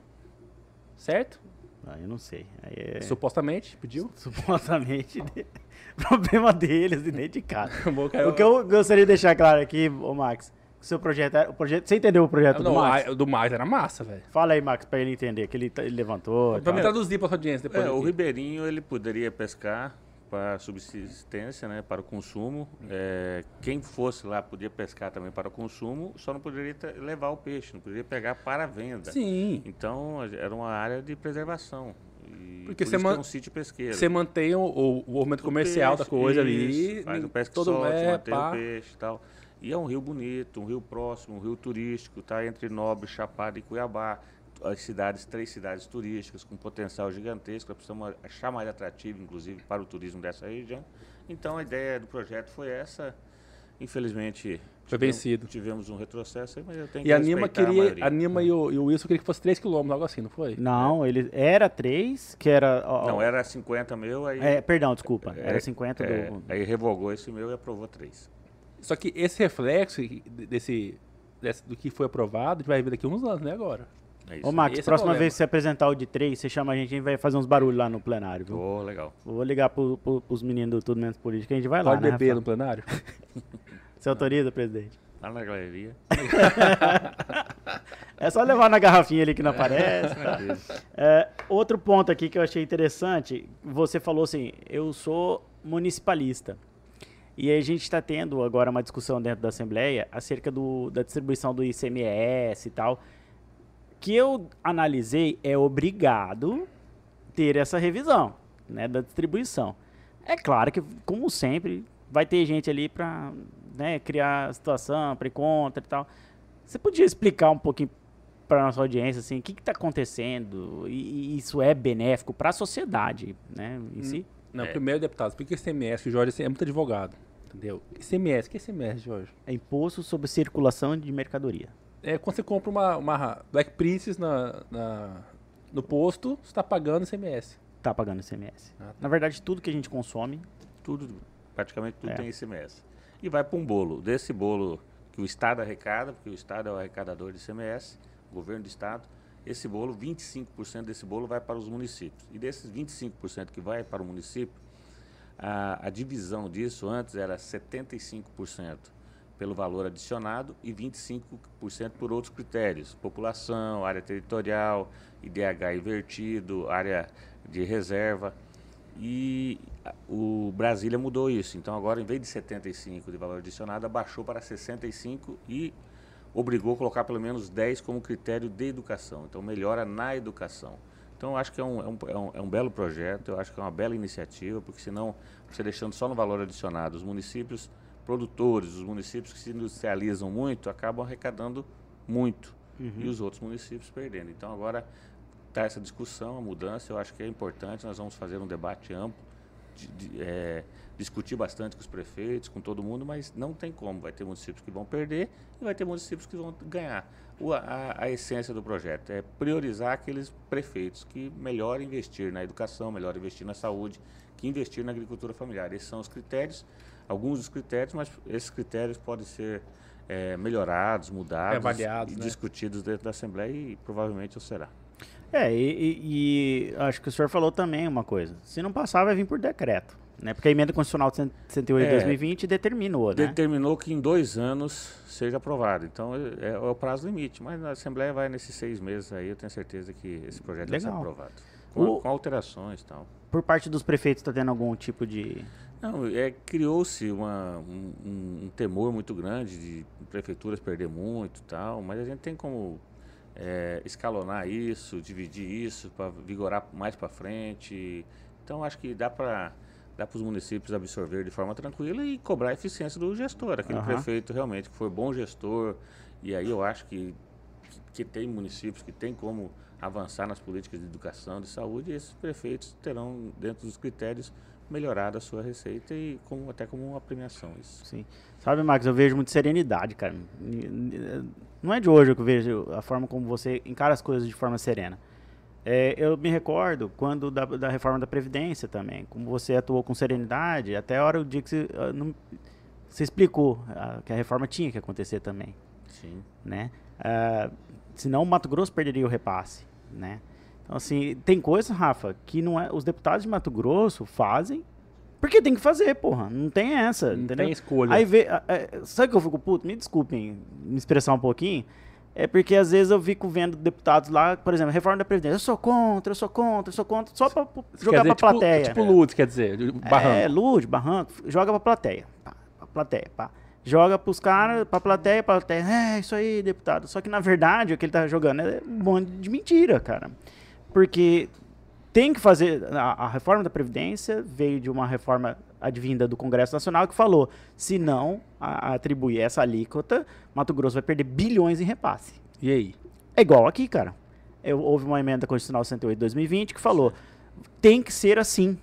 Certo? Ah, eu não sei. É... Supostamente pediu. Supostamente, de- problema deles e nem de casa. O que eu gostaria de deixar claro aqui, ô Max, seu projeto, é- o projeto, você entendeu o projeto não, do Max? do mais era massa, velho. Fala aí, Max, pra ele entender, que ele, tá- ele levantou. Pra me traduzir pra sua audiência depois. É, o ribeirinho ele poderia pescar para subsistência, né, para o consumo. É, quem fosse lá podia pescar também para o consumo, só não poderia levar o peixe, não poderia pegar para venda. Sim. Então era uma área de preservação. E Porque por você que man- é um sítio pesqueiro. Você mantém o, o, o movimento O comercial da peixe, coisa ali. isso, Faz o pesca todo solte, é, mantém pá. o peixe e tal. E é um rio bonito, um rio próximo, um rio turístico, tá? Entre Nobre, Chapada e Cuiabá. As cidades, três cidades turísticas com potencial gigantesco, nós precisamos achar mais atrativo, inclusive, para o turismo dessa região. Então a ideia do projeto foi essa. Infelizmente, tivemos- vencido. Tivemos um retrocesso aí, mas eu tenho que E a Nima respeitar a queria. maioria. A Nima e o, e o Wilson queria que fosse 3 km, algo assim, não foi? Não, ele era 3, que era. ó, Não, era 50 meu, aí, É, perdão, desculpa. É, Era 50 é, do. aí revogou esse meu e aprovou 3. Só que esse reflexo desse, desse- do que foi aprovado, a gente vai ver daqui a uns anos, né? Agora. É isso. Ô, Max, Esse é próxima problema. vez que você apresentar o de 3, você chama a gente, a gente vai fazer uns barulhos lá no plenário, viu? Ô, legal. Vou ligar pro, pro, pros meninos do Tudo Menos Política, a gente vai lá, Pode né, beber Rafa? no plenário? Você autoriza, presidente? Lá na galeria. É só levar na garrafinha ali que não aparece. tá? Tranquilo. É, outro ponto aqui que eu achei interessante, você falou assim, eu sou municipalista. E a gente está tendo agora uma discussão dentro da Assembleia acerca do, da distribuição do ICMS e tal. Que eu analisei é obrigado ter essa revisão né, da distribuição. É claro que, como sempre, vai ter gente ali para né, criar situação, para e contra e tal. Você podia explicar um pouquinho para nossa audiência assim, o que está acontecendo e, e isso é benéfico para a sociedade, né, em si? Não, É. primeiro, deputado, explica ICMS, que o Jorge é muito advogado. Entendeu? ICMS, o que é ICMS, Jorge? É imposto sobre circulação de mercadoria. É quando você compra uma, uma Black Princess na, na- no posto, você está pagando ICMS. Tá pagando ICMS. Ah, tá. Na verdade, tudo que a gente consome, Tudo, praticamente tudo É. tem ICMS. E vai para um bolo. Desse bolo que o Estado arrecada, porque o Estado é o arrecadador de ICMS, o governo do Estado, esse bolo, 25% desse bolo vai para os municípios. E desses 25% que vai para o município, a, a divisão disso antes era 75% pelo valor adicionado e 25% por outros critérios, população, área territorial, IDH invertido, área de reserva. E o Brasília mudou isso. Então agora, em vez de 75 de valor adicionado, abaixou para 65 e obrigou a colocar pelo menos 10 como critério de educação. Então melhora na educação. Então eu acho que é um, é, um, é, um, é um belo projeto, eu acho que é uma bela iniciativa, porque senão você deixando só no valor adicionado, os municípios produtores, os municípios que se industrializam muito, acabam arrecadando muito. E os outros municípios perdendo. Então agora está essa discussão, a mudança, eu acho que é importante, nós vamos fazer um debate amplo, de- de- é, discutir bastante com os prefeitos, com todo mundo, mas não tem como, vai ter municípios que vão perder e vai ter municípios que vão ganhar. O- a, a essência do projeto é priorizar aqueles prefeitos que melhor investir na educação, melhor investir na saúde, que investir na agricultura familiar. Esses são os critérios, alguns dos critérios, mas esses critérios podem ser é, melhorados, mudados Avaliados, e né? discutidos dentro da Assembleia e provavelmente o será. É, e, e- e acho que o senhor falou também uma coisa. Se não passar, vai vir por decreto. Né? Porque a emenda constitucional de 108 de É. 2020 determinou, né? Determinou que em dois anos seja aprovado. Então é, é o prazo limite. Mas a Assembleia vai nesses seis meses aí, eu tenho certeza que esse projeto vai ser Legal. aprovado. Com, O- com alterações e tal. Por parte dos prefeitos, está tendo algum tipo de. Não, é, criou-se um, um- um temor muito grande de prefeituras perder muito e tal, mas a gente tem como é, escalonar isso, dividir isso para vigorar mais para frente. Então acho que dá para dá para os municípios absorver de forma tranquila e cobrar a eficiência do gestor, aquele Aham. prefeito realmente que foi bom gestor. E aí eu acho que, que tem municípios que tem como avançar nas políticas de educação, de saúde, e esses prefeitos terão, dentro dos critérios, melhorado a sua receita e como, até como uma premiação isso. Sim. Sabe, Marcos, eu vejo muita serenidade, cara. Não é de hoje que eu vejo a forma como você encara as coisas de forma serena. É, eu me recordo quando da, da reforma da Previdência também, como você atuou com serenidade, até a hora do dia que você, ah, não- você explicou ah, que a reforma tinha que acontecer também, Sim. né? Ah, senão o Mato Grosso perderia o repasse, né? Então, assim, tem coisas, Rafa, que não é, os deputados de Mato Grosso fazem porque tem que fazer, porra. Não tem essa, Não entendeu? tem escolha. Aí vê, a- a- sabe que eu fico puto? Me desculpem me expressar um pouquinho. É porque às vezes eu fico vendo deputados lá, por exemplo, reforma da Previdência. Eu sou contra, eu sou contra, eu sou contra, só pra jogar dizer, pra tipo, plateia. Tipo Lutz, quer dizer, de barranco. É, Lude, barranco, joga pra plateia. Pá, pra plateia, pá. Joga pros caras, pra plateia, pra plateia. É, isso aí, deputado. Só que na verdade o que ele tá jogando é um monte de mentira, cara. Porque tem que fazer. A, a reforma da Previdência veio de uma reforma advinda do Congresso Nacional que falou: se não a- atribuir essa alíquota, Mato Grosso vai perder bilhões em repasse. E aí? É igual aqui, cara. Eu- houve uma emenda constitucional 108 de 2020 que falou: tem que ser assim.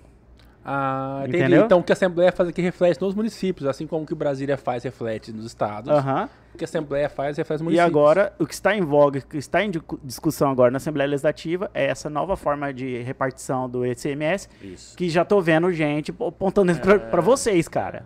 Ah, entendi. Entendeu? Então o que a Assembleia faz aqui reflete nos municípios, assim como o que Brasília faz reflete nos estados. Aham. O que a Assembleia faz reflete nos E municípios. agora, o que está em voga, o que está em discu- discussão agora na Assembleia Legislativa é essa nova forma de repartição do ICMS, Isso. que já tô vendo gente apontando pra, pra vocês, cara.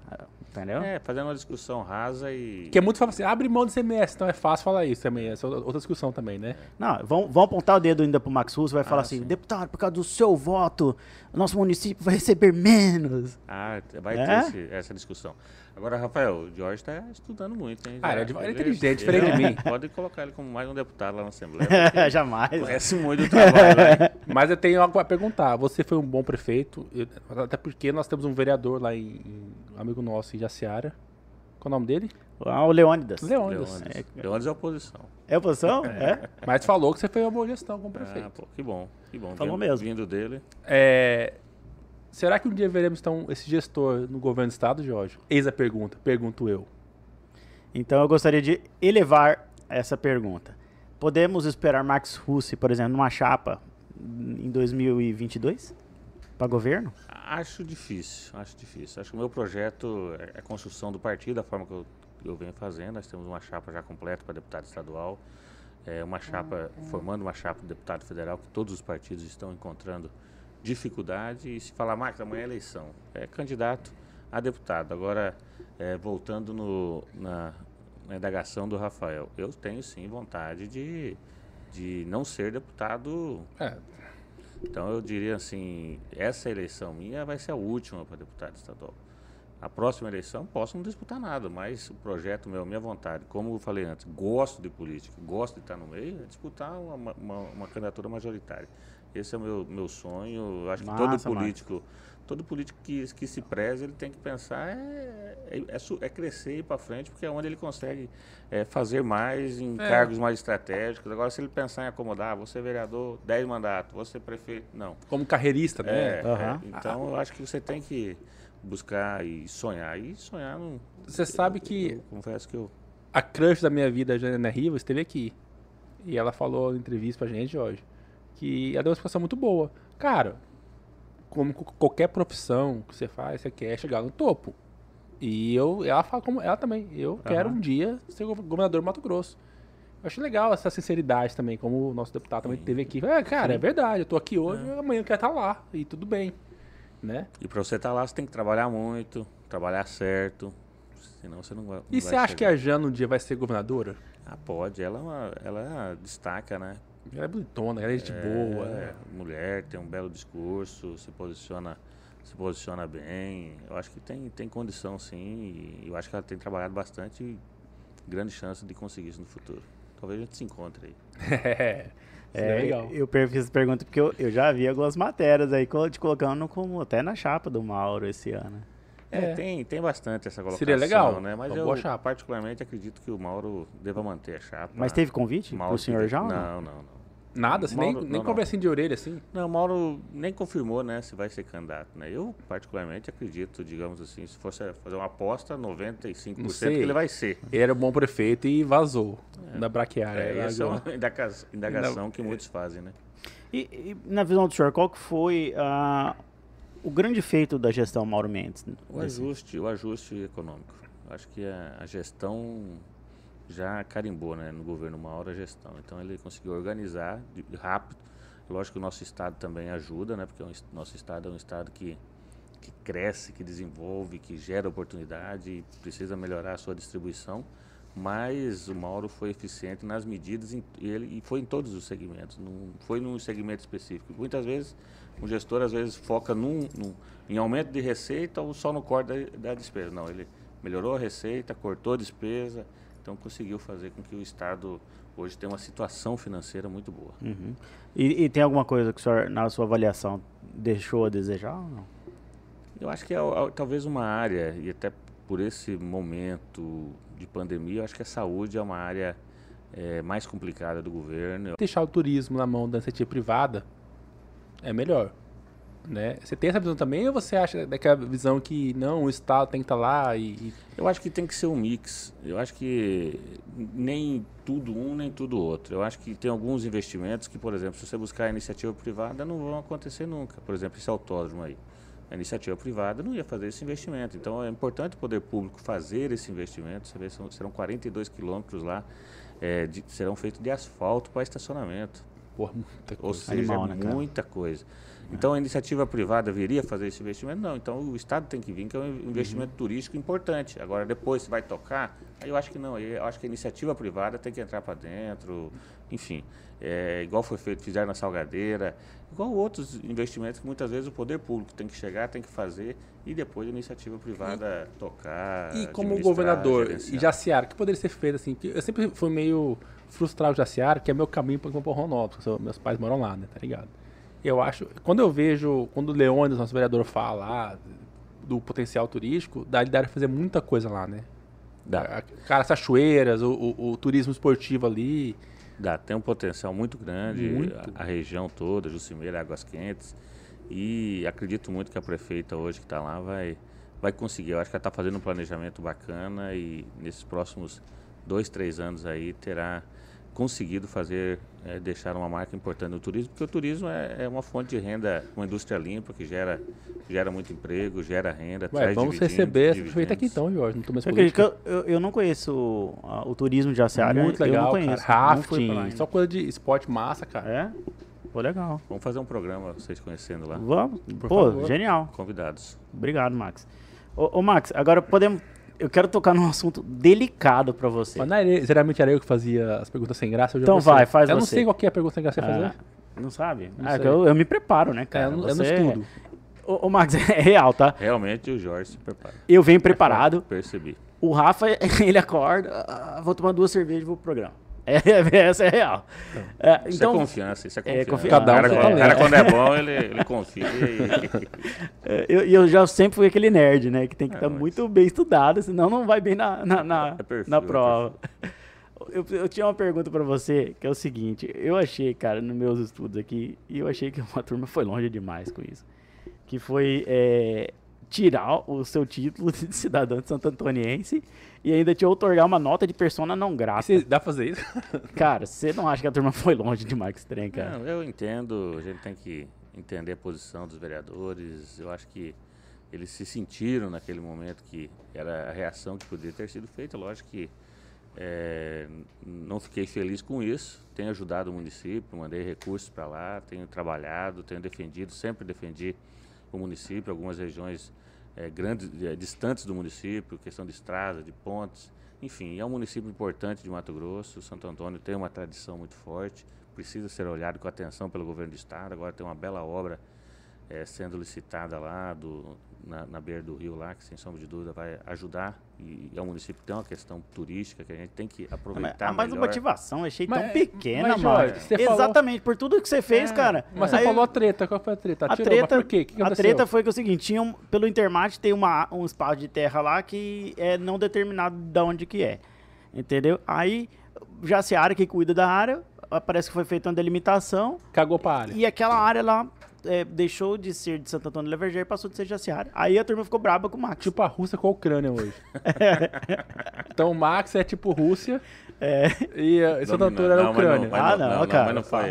Entendeu? É, fazendo uma discussão rasa e. Que é muito fácil assim, abre mão do CMS, então é fácil falar isso também. Essa é outra discussão também, né? Não, vão, vão apontar o dedo ainda pro Max Russo, vai falar Ah, assim, sim. deputado, por causa do seu voto, o nosso município vai receber menos. Ah, vai É? ter esse- essa discussão. Agora, Rafael, o Jorge está estudando muito, hein? Ah, ele é- ele é inteligente, diferente de mim. Pode colocar ele como mais um deputado lá na Assembleia. Jamais. Conhece muito do trabalho, né? Mas eu tenho algo a perguntar. Você foi um bom prefeito, eu- até porque nós temos um vereador lá em, em- amigo nosso em Jaciara. Qual o nome dele? Ah, o Leônidas. Leônidas. Leônidas. Leônidas é oposição. É oposição? É. Mas falou que você fez uma boa gestão como prefeito. Ah, pô, que bom, que bom. Falou Vindo- mesmo. Vindo dele. É, será que um dia veremos então esse gestor no governo do estado, Jorge? Eis a pergunta, pergunto eu. Então eu gostaria de elevar essa pergunta. Podemos esperar Max Russi, por exemplo, numa chapa em 2022? Para governo? Acho difícil, acho difícil. Acho que o meu projeto é a construção do partido, da forma que eu, eu venho fazendo. Nós temos uma chapa já completa para deputado estadual, é uma chapa, formando uma chapa de deputado federal, que todos os partidos estão encontrando dificuldade. E se falar, Marcos, amanhã é eleição. É candidato a deputado. Agora, é, voltando no, na, na indagação do Rafael, eu tenho sim vontade de, de não ser deputado É, então eu diria assim, essa eleição minha vai ser a última para deputado estadual. A próxima eleição posso não disputar nada, mas o projeto meu, minha vontade, como eu falei antes, gosto de política, gosto de estar no meio, é disputar uma, uma, uma candidatura majoritária. Esse é o meu, meu sonho. Eu acho que todo Massa, político, todo político que, que se preze, ele tem que pensar é, é, é é crescer e ir para frente, porque é onde ele consegue é, fazer mais em É. cargos mais estratégicos. Agora, se ele pensar em acomodar, você vereador, 10 mandatos, você prefeito, não. como carreirista, né? É, é. então eu acho que você tem que buscar e sonhar. E sonhar não. Você sabe que Eu confesso que eu. a crush da minha vida, a Janaina Rivas, esteve aqui. E ela falou em entrevista pra gente, Jorge, que ela deu uma explicação muito boa. Cara, como co- qualquer profissão que você faz, você quer chegar no topo. E eu, ela fala como ela também. Eu quero um dia ser gov- governador do Mato Grosso. Eu acho legal essa sinceridade também, como o nosso deputado também teve aqui. É, cara, é verdade, eu tô aqui hoje, amanhã eu quero estar lá. E tudo bem. Né? E para você estar lá, você tem que trabalhar muito, trabalhar certo. Senão você não vai. não E vai você acha que chegar. a Jana um dia vai ser governadora? Ah, pode. Ela, é ela destaca, né? Ela é bonitona, ela é gente boa. É, né? mulher, tem um belo discurso, se posiciona, se posiciona bem. Eu acho que tem, tem condição sim. E eu acho que ela tem trabalhado bastante e grande chance de conseguir isso no futuro. Talvez a gente se encontre aí. É, É, legal. Eu per- fiz essa pergunta porque eu, eu já vi algumas matérias aí te colocando como até na chapa do Mauro esse ano. É, É. Tem, tem bastante essa colocação. Seria legal, né? Mas eu particularmente acredito que o Mauro deva manter a chapa. Mas teve convite Mauro pro senhor já não? Não, não, não. Nada, assim, nem, Mauro- nem não, conversinha de orelha, assim. Não, o Mauro nem confirmou, né, se vai ser candidato, né? Eu, particularmente, acredito, digamos assim, se fosse fazer uma aposta, 95% Não que ele vai ser. Ele era um bom prefeito e vazou da braquiária. É, essa é uma indaga- indagação que muitos fazem, né? E, e na visão do senhor, qual que foi ah, o grande feito da gestão Mauro Mendes? O ajuste, o ajuste econômico. Acho que a, a gestão já carimbou, né, no governo Mauro a gestão. Então ele conseguiu organizar de- rápido. Lógico que o nosso estado também ajuda, né, porque o es- nosso estado é um estado que que cresce, que desenvolve, que gera oportunidade e precisa melhorar a sua distribuição. Mas o Mauro foi eficiente nas medidas e ele e foi em todos os segmentos, não foi num segmento específico. Muitas vezes o gestor às vezes foca num, num- em aumento de receita ou só no corte da, da despesa. Não, ele melhorou a receita, cortou a despesa, então conseguiu fazer com que o estado hoje tenha uma situação financeira muito boa. Uhum. E, e tem alguma coisa que o senhor, na sua avaliação, deixou a desejar ou não? Eu acho que é, é, talvez uma área, e até por esse momento de pandemia, eu acho que a saúde é uma área é, mais complicada do governo. Deixar o turismo na mão da iniciativa privada é melhor. Né? Você tem essa visão também ou você acha daquela visão que não, o Estado tem que estar lá e. e- Eu acho que tem que ser um mix. Eu acho que nem tudo um, nem tudo outro. Eu acho que tem alguns investimentos que, por exemplo, se você buscar a iniciativa privada, não vão acontecer nunca. Por exemplo, esse autódromo aí. a iniciativa privada não ia fazer esse investimento. Então é importante o poder público fazer esse investimento. Você vê, serão 42 quilômetros lá, é, de, serão feitos de asfalto para estacionamento. Porra, muita Ou coisa. seja, Animal, né, muita coisa. Então a iniciativa privada viria fazer esse investimento? Não. Então o Estado tem que vir, que é um investimento Uhum. turístico importante. Agora depois se vai tocar, aí eu acho que não. Eu acho que a iniciativa privada tem que entrar para dentro, enfim. É, igual foi feito, fizeram na Salgadeira, igual outros investimentos que muitas vezes o poder público tem que chegar, tem que fazer e depois a iniciativa privada tocar. E como governador gerenciar. e Jaciara, o que poderia ser feito assim? que Eu sempre fui meio frustrado com Jaciara, que é meu caminho para o Ronaldo, porque meus pais moram lá, né? Tá ligado? Eu acho, quando eu vejo, quando o Leônidas, nosso vereador, fala do potencial turístico, dá, dá pra fazer muita coisa lá, né? Dá. Cara, as cachoeiras, o, o- o turismo esportivo ali. Dá, tem um potencial muito grande, Muito. A, a região toda, Jucimeira, Águas Quentes. E acredito muito que a prefeita hoje que está lá vai, vai conseguir. Eu acho que ela está fazendo um planejamento bacana e nesses próximos dois, três anos aí terá conseguido fazer, eh, deixar uma marca importante no turismo, porque o turismo é, é uma fonte de renda, uma indústria limpa que gera, gera muito emprego, gera renda, Ué, traz vamos receber essa prefeita aqui então, Jorge. Não tô mais eu, eu, eu não conheço ah, o turismo de Jaciara? Muito eu legal, não conheço. cara. Rafting, só coisa de esporte massa, cara. É? Pô, legal. Vamos fazer um programa, vocês conhecendo lá. Vamos. Por Pô, favor. genial. Convidados. Obrigado, Max. Ô, ô, Max, agora podemos. Eu quero tocar num assunto delicado pra você. Mas não era, geralmente era eu que fazia as perguntas sem graça. é Então você. vai, faz Eu não você. sei qual que é a pergunta sem graça que você ia Ah, fazer. não sabe? Não ah, é eu, eu me preparo, né, É, cara? eu, não- eu Você- não estudo. Ô, ô, Max, é real, tá? Realmente o Jorge se prepara. Eu venho preparado. Percebi. O Rafa, ele acorda, ah, vou tomar duas cervejas e vou pro programa. É, essa é real. É, Isso então, é confiança, isso é É, confiança. confi- Cada um o cara, cara, quando é bom, ele, ele confia e... é, eu, eu já sempre fui aquele nerd, né? Que tem que É, estar mas- muito bem estudado, senão não vai bem na, na, na, É perfil, na é prova. Eu, eu tinha uma pergunta pra você, que é o seguinte. Eu achei, cara, nos meus estudos aqui, e eu achei que uma turma foi longe demais com isso. Que foi é, tirar o seu título de cidadão de Santo Antoniense e ainda te otorgar uma nota de persona não grata. Dá pra fazer isso? Cara, você não acha que a turma foi longe com esse trem, cara? Não, eu entendo, a gente tem que entender a posição dos vereadores. Eu acho que eles se sentiram naquele momento que era a reação que poderia ter sido feita. Lógico que é, não fiquei feliz com isso. Tenho ajudado o município, mandei recursos para lá, tenho trabalhado, tenho defendido, sempre defendi o município, algumas regiões é, grandes, é, distantes do município, questão de estradas, de pontes. Enfim, é um município importante de Mato Grosso. Santo Antônio tem uma tradição muito forte, precisa ser olhado com atenção pelo governo do estado. Agora tem uma bela obra eh, sendo licitada lá do, na, na beira do rio lá, que sem sombra de dúvida vai ajudar. E é um município que tem uma questão turística que a gente tem que aproveitar Ah, mas a motivação achei Mas- tão pequena, mas, mano. Você falou- Exatamente, por tudo que você fez, É, cara. Mas você Aí- falou a treta. Qual foi a treta? A treta, por quê? O que a treta foi que é o seguinte, tinha um- pelo Intermate tem uma, um espaço de terra lá que é não determinado de onde que é. Entendeu? Aí, já se a área que cuida da área, parece que foi feita uma delimitação Cagou pra área. e aquela área lá é, deixou de ser de Santo Antônio Leverger e passou de ser Jaciara. Aí a turma ficou braba com o Max. Tipo a Rússia com a Ucrânia hoje. então o Max é tipo Rússia É. e uh, Santo Não, Antônio era a não, não, Ucrânia. mas Ah, não, não, não, cara, mas não foi.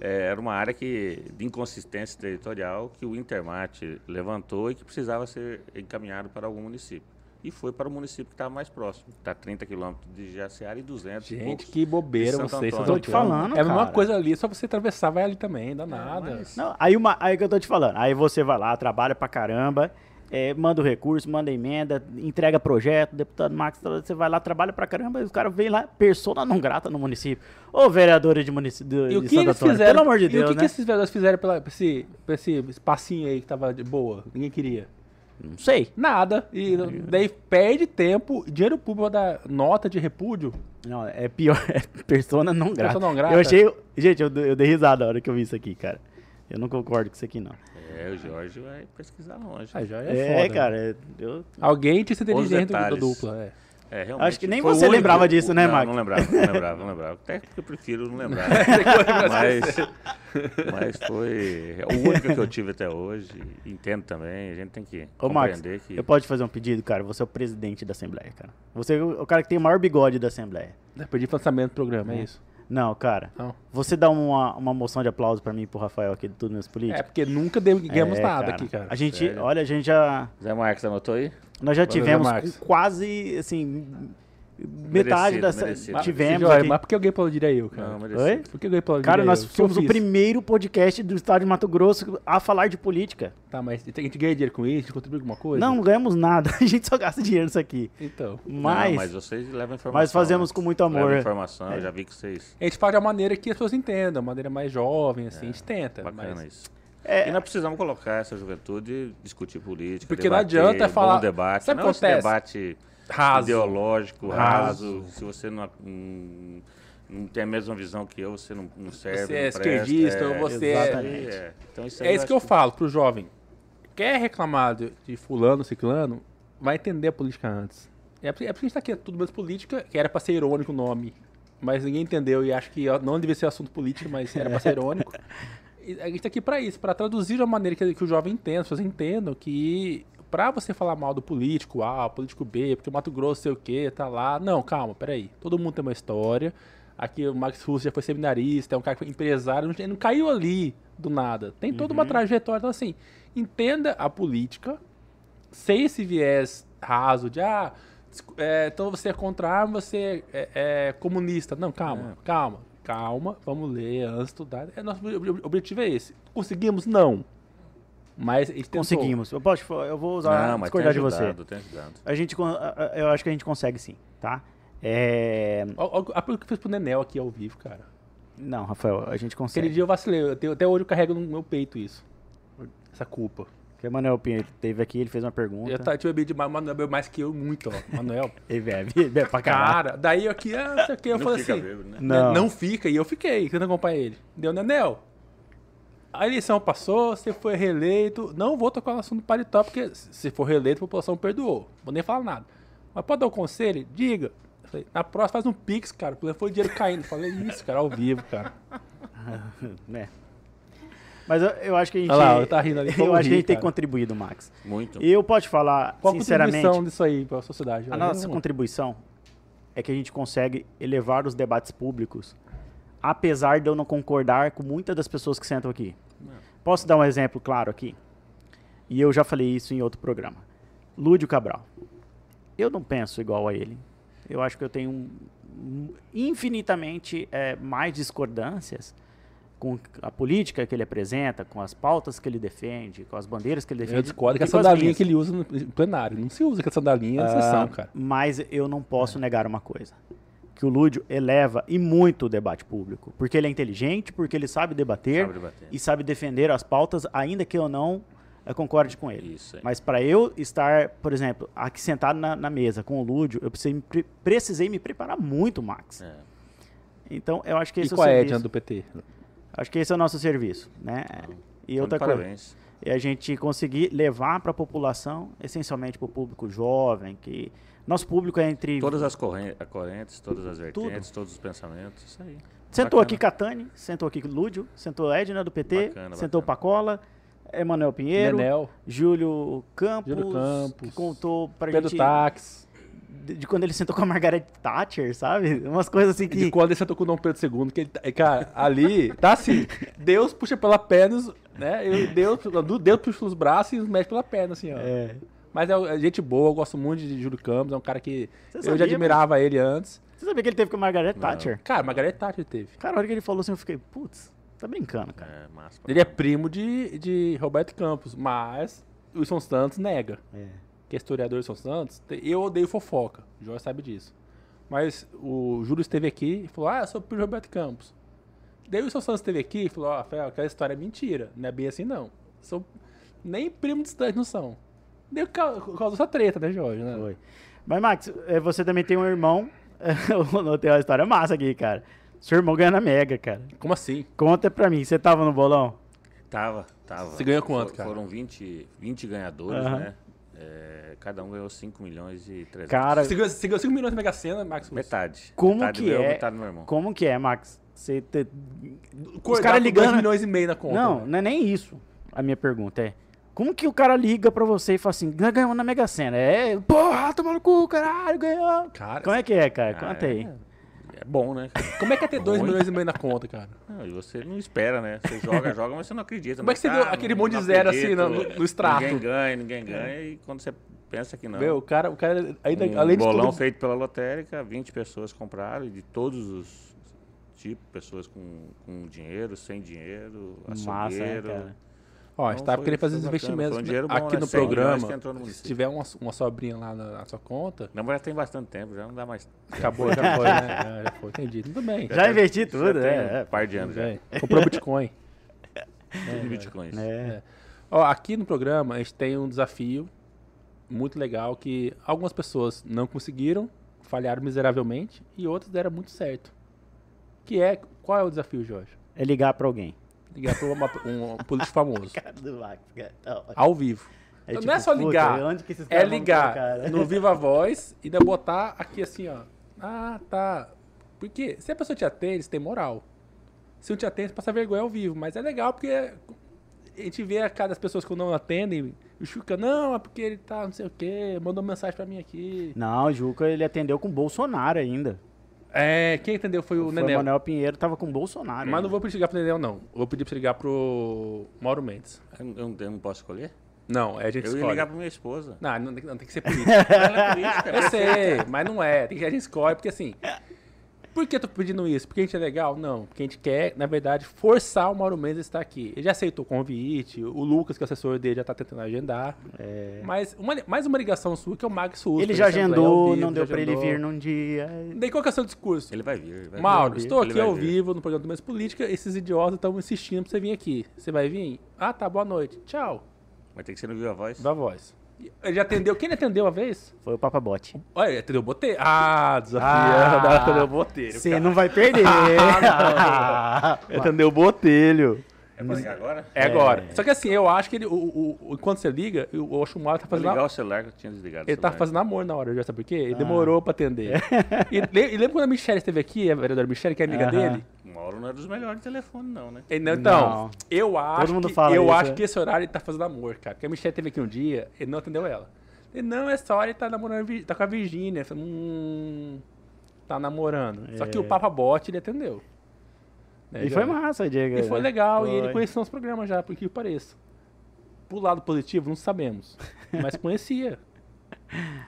É, era uma área que, de inconsistência territorial que o Intermate levantou e que precisava ser encaminhado para algum município. E foi para o município que estava mais próximo, está a 30 quilômetros de Jaciara e 200 e Gente, que bobeira vocês. Santo Tô te falando, É a mesma coisa ali, só você atravessar, vai ali também, dá nada. mas- Não, aí, uma, aí que eu tô te falando. Aí você vai lá, trabalha pra caramba, é, manda o recurso, manda emenda, entrega projeto, deputado Max, você vai lá, trabalha pra caramba, e os caras vêm lá, persona não grata no município. Ô, vereadores de município de, E o de que Santo eles Antônio, fizeram? pelo amor de e Deus, o que, né? que esses vereadores fizeram pela, pra, esse, pra esse espacinho aí que tava de boa? Ninguém queria. Não sei. Nada. E daí perde tempo, dinheiro público dar nota de repúdio. Não, é pior, é persona não grata. Persona não grata? Eu achei, gente, eu, eu dei risada na hora que eu vi isso aqui, cara. Eu não concordo com isso aqui, não. É, o Jorge vai pesquisar longe. Ah, já É, é, foda. cara, é- eu... Alguém tinha sido inteligente da dupla, é. É, realmente, Acho que nem foi você único- lembrava disso, né, Max? Não lembrava, não lembrava, não lembrava. Até porque eu prefiro não lembrar. mas, mas foi o único que eu tive até hoje. Entendo também, a gente tem que Ô, Max, compreender que... eu posso te fazer um pedido, cara? Você é o presidente da Assembleia, cara. Você é o cara que tem o maior bigode da Assembleia. É, Perdi lançamento do programa, é isso. Não, cara. Não. Você dá uma, uma moção de aplauso pra mim e pro Rafael aqui do Tudo Menos É, Política? porque nunca ganhamos É, nada aqui, cara. A gente, Sério? olha, a gente já. Zé Marques anotou aí? Nós já Valeu, tivemos Zé quase, assim, metade Merecido, dessa. merecido. Mas, Tivemos. Jorge, aqui. Mas por que alguém aplaudiria eu, cara? Não, Oi? Por que alguém aplaudiria Cara, nós eu? Somos o primeiro podcast do estado de Mato Grosso a falar de política. Tá, mas a gente ganha dinheiro com isso? A gente contribui com alguma coisa? Não, não ganhamos nada. A gente só gasta dinheiro nisso aqui. Então. Mas, Não, mas vocês levam informação. mas fazemos né? com muito amor. Levam informação, eu já vi que vocês... A gente faz de uma maneira que as pessoas entendam, uma maneira mais jovem, assim, a gente tenta. Bacana mas... isso. É. E nós precisamos colocar essa juventude, discutir política, Porque não debater, adianta bom falar- debate, Sabe o não esse acontece? debate Raso. ideológico, Raso. raso. Se você não, hum, não tem a mesma visão que eu, você não, não serve, Você não é presta, esquerdista ou você é- Exatamente. é. Então isso, aí É isso que eu acho falo pro jovem. Quer reclamar de, de fulano, ciclano, vai entender a política antes. É por é por isso que a gente tá aqui, é tudo menos política, que era pra ser irônico o nome. Mas ninguém entendeu e acho que não devia ser assunto político, mas era pra ser irônico. E a gente tá aqui pra isso, pra traduzir de uma maneira que, que o jovem entenda, as pessoas entendam que pra você falar mal do político A, político B, porque o Mato Grosso sei o que, tá lá. Não, calma, peraí. Todo mundo tem uma história. Aqui o Max Russo já foi seminarista, é um cara que foi empresário, não- ele não caiu ali do nada. Tem toda uma trajetória. Então, assim, entenda a política, sem esse viés raso de, ah, é, então você é contra a arma, você é, é comunista. Não, calma, calma, calma, vamos ler, antes estudar. É, nosso ob- ob- objetivo é esse. Conseguimos? Não. Mas. Conseguimos. Eu, posso, eu vou usar Não, mas discordar tem de você. ajudado, tem ajudado. A gente, eu acho que a gente consegue sim, tá? É... Olha o que eu fiz pro Nenel aqui ao vivo, cara. Não, Rafael, a gente consegue. Aquele dia eu vacilei, eu tenho- até hoje eu carrego no meu peito isso. Essa culpa. Porque o Manuel Pinheiro teve aqui, ele fez uma pergunta. Eu tá, tinha bebido demais, o Manuel bebeu mais que eu, muito, ó. Manuel. Ele bebe, bebe pra caralho. Cara, daí eu aqui, ah, não sei o que, eu Não falei assim. bêbado, né? Não. Não. fica, e eu fiquei, tentando acompanhar ele. Deu, Nenel. A eleição passou, você foi reeleito. Não vou tocar no assunto do paletó, porque se for reeleito, a população perdoou. Vou nem falar nada. Mas pode dar um conselho? Diga. Falei, na próxima faz um pix, cara. porque Foi dinheiro caindo. Falei isso, cara, ao vivo, cara. né? Mas eu, eu acho que a gente. Olha lá, tá rindo ali, Eu acho que a gente tem cara. contribuído, Max. Muito. E eu posso te falar, Qual a sinceramente, contribuição disso aí pra sociedade? a nossa contribuição é que a gente consegue elevar os debates públicos, apesar de eu não concordar com muitas das pessoas que sentam aqui. Posso dar um exemplo claro aqui? E eu já falei isso em outro programa. Lúdio Cabral. Eu não penso igual a ele. Eu acho que eu tenho infinitamente eh, mais discordâncias com a política que ele apresenta, com as pautas que ele defende, com as bandeiras que ele defende. Eu discordo que a sandalinha que ele usa no plenário. Não se usa com a sandalinha na Ah, sessão, cara. Mas eu não posso negar uma coisa. Que o Lúdio eleva e muito o debate público. Porque ele é inteligente, porque ele sabe debater, Sabe debater. e sabe defender as pautas, ainda que eu não eh, concorde com ele. Isso. Mas para eu estar, por exemplo, aqui sentado na, na mesa com o Lúdio, eu precisei precisei me preparar muito, Max. É. Então, eu acho que E esse é o qual é a serviço. Edna do PT? Acho que esse é o nosso serviço, né? E Então, outra de coisa, parabéns. é a gente conseguir levar para a população, essencialmente para o público jovem, que nosso público é entre Todas as corren- correntes, todas as vertentes, todos os pensamentos, isso aí. Sentou Bacana. aqui Catani, sentou aqui Lúdio, sentou Edna do PT, Bacana, sentou bacana. Pacola, Emanuel Pinheiro, Nenel, Júlio Campos, Júlio Campos, que contou pra Pedro gente Tax. de, de quando ele sentou com a Margaret Thatcher, sabe? Umas coisas assim De que... quando ele sentou com o Dom Pedro II, que ele, tá- cara, ali, tá assim, Deus puxa pela perna, né? Eu, Deus, Deus puxa os braços e os mexe pela perna, assim, ó. É, Mas é, é gente boa, eu gosto muito de Júlio Campos, é um cara que Você eu sabia, já admirava ele antes. você sabia que ele teve com a Margaret Thatcher? Cara, Margaret Thatcher teve. Cara, a hora que ele falou assim, eu fiquei, putz, tá brincando, cara. É, massa. Ele é primo de, de Roberto Campos, mas o Wilson Santos nega. É. que é historiador Wilson Santos, eu odeio fofoca, o Jorge sabe disso. Mas o Júlio esteve aqui e falou, ah, eu sou primo de Roberto Campos. Daí o Wilson Santos esteve aqui e falou, ó, Rafael, aquela história é mentira, não é bem assim não. Sou nem primo distante não são. Deu causou essa treta, né, Jorge? Né? Foi. Mas, Max, eh, você também tem um irmão, eu tenho uma história massa aqui, cara. Seu irmão ganha na Mega, cara. Como assim? Conta pra mim, você tava no bolão? Tava, tava. Você ganhou quanto, For- cara? Foram 20, 20 ganhadores, Aham. né? É, cada um ganhou 5 milhões e 300. Cara, Você ganhou, você ganhou 5 milhões na Mega Sena, Max? Metade. Como metade que meu, é? metade do meu irmão. como que é, Max? Você te... Os caras ligando- 2 milhões e meio na conta. Não, né? não é nem isso. A minha pergunta é: como que o cara liga pra você e fala assim, "Ganhou- na Mega Sena? É, porra, tomando cu, caralho, ganhou. Cara, Como é que é, cara? Ah, Conta aí. É bom, né? Como é que é ter 2 Bom, hein? milhões e meio na conta, cara? Não, e você não espera, né? Você joga, joga, mas você não acredita. Como é que você viu ah, aquele monte de zero assim no- no extrato? Ninguém ganha, ninguém ganha. E quando você pensa que não. Meu, o cara, o cara ainda, um além de bolão tudo... feito pela lotérica, 20 pessoas compraram, e de todos os tipos, pessoas com, com dinheiro, sem dinheiro, Massa, né, açougueiro. cara? Ó, a gente Não, tava foi- querendo fazer os investimentos um dinheiro bom, aqui né? no 100 milhões programa. no Se tiver uma, uma sobrinha lá na, na sua conta, Não, mas já tem bastante tempo, já não dá mais. acabou, já foi, né? Já, já foi, entendi. Tudo bem. Já investi Já tudo, tem é. um par de anos já. Tudo. Comprou Bitcoin. Tudo em bitcoins. É. Ó, aqui no programa a gente tem um desafio muito legal que algumas pessoas não conseguiram, falharam miseravelmente e outras deram muito certo. Que é, qual é o desafio, Jorge? É ligar pra alguém. Ligar para uma- um político famoso, Cara do Max, cara. Tá ao vivo. É Então tipo, não é só puta, ligar, onde que esses é vão ligar colocar, né? no Viva Voz e ainda botar aqui assim, ó. Ah, tá. Porque se a pessoa te atende, você tem moral. Se não te atende, você passa vergonha ao vivo. Mas é legal porque a gente vê a cara das pessoas que não atendem e fica, não, é porque ele tá não sei o quê, mandou mensagem pra mim aqui. Não, o Juca ele atendeu com Bolsonaro ainda. É, quem entendeu foi o Foi o Nenel. Manuel Pinheiro tava com Bolsonaro. Mas ainda. não vou pedir ligar pro Nenel, não. Vou pedir pra você ligar pro Mauro Mendes. Eu, não- eu não- eu não posso escolher? Não, é a gente Eu ia escolhe. ligar pra minha esposa. Não, não tem, não tem que ser político. Ela é política, Eu sei, mas não é. Tem que a gente escolhe, porque assim. Por que eu tô pedindo isso? Porque a gente é legal? Não. Porque a gente quer, na verdade, forçar o Mauro Mendes a estar aqui. Ele já aceitou o convite, o Lucas, que é o assessor dele, já tá tentando agendar. Mas uma, mais uma ligação sua, que é o Max Russo. Ele já agendou, não deu pra ele vir num dia. Daí qual que é o seu discurso? Ele vai vir. Ele vai Mauro, vir. estou aqui ao vir. vivo no programa do Mês Política. Esses idiotas estão insistindo pra você vir aqui. Você vai vir? Ah, tá, boa noite. Tchau. Vai ter que ser no Viva Voz. Dá voz. Ele atendeu. Quem ele atendeu uma vez? Foi o Papa Bote. Olha, ele atendeu o Botelho. Ah, desafiando. Ah, atendeu o Botelho. Você não vai perder. Ele atendeu o Botelho. É pra ligar agora? É agora. Só que assim, eu acho que ele, o, o, o- quando você liga, eu eu acho que o Mauro tá Vou fazendo. ligar o celular que eu tinha desligado. Ele tá fazendo amor na hora, já sabe por quê? Ele demorou pra atender. E, e lembra quando a Michelle esteve aqui, a vereadora Michelle, que é amiga Aham. dele? O Mauro não é dos melhores de telefone, não, né? Então, Não. eu acho, mundo que, fala eu isso, acho né? que esse horário ele tá fazendo amor, cara. Porque a Michelle teve aqui um dia, ele não atendeu ela. Ele, não, essa hora ele tá namorando, tá com a Virgínia. Hum, tá namorando. Só que É. o Papa Bot ele atendeu. Né, E foi Jorge? massa, Diego. E foi legal, e ele Foi. conhecia nosso programa já, por que pareça. Pro lado positivo, não sabemos. Mas conhecia.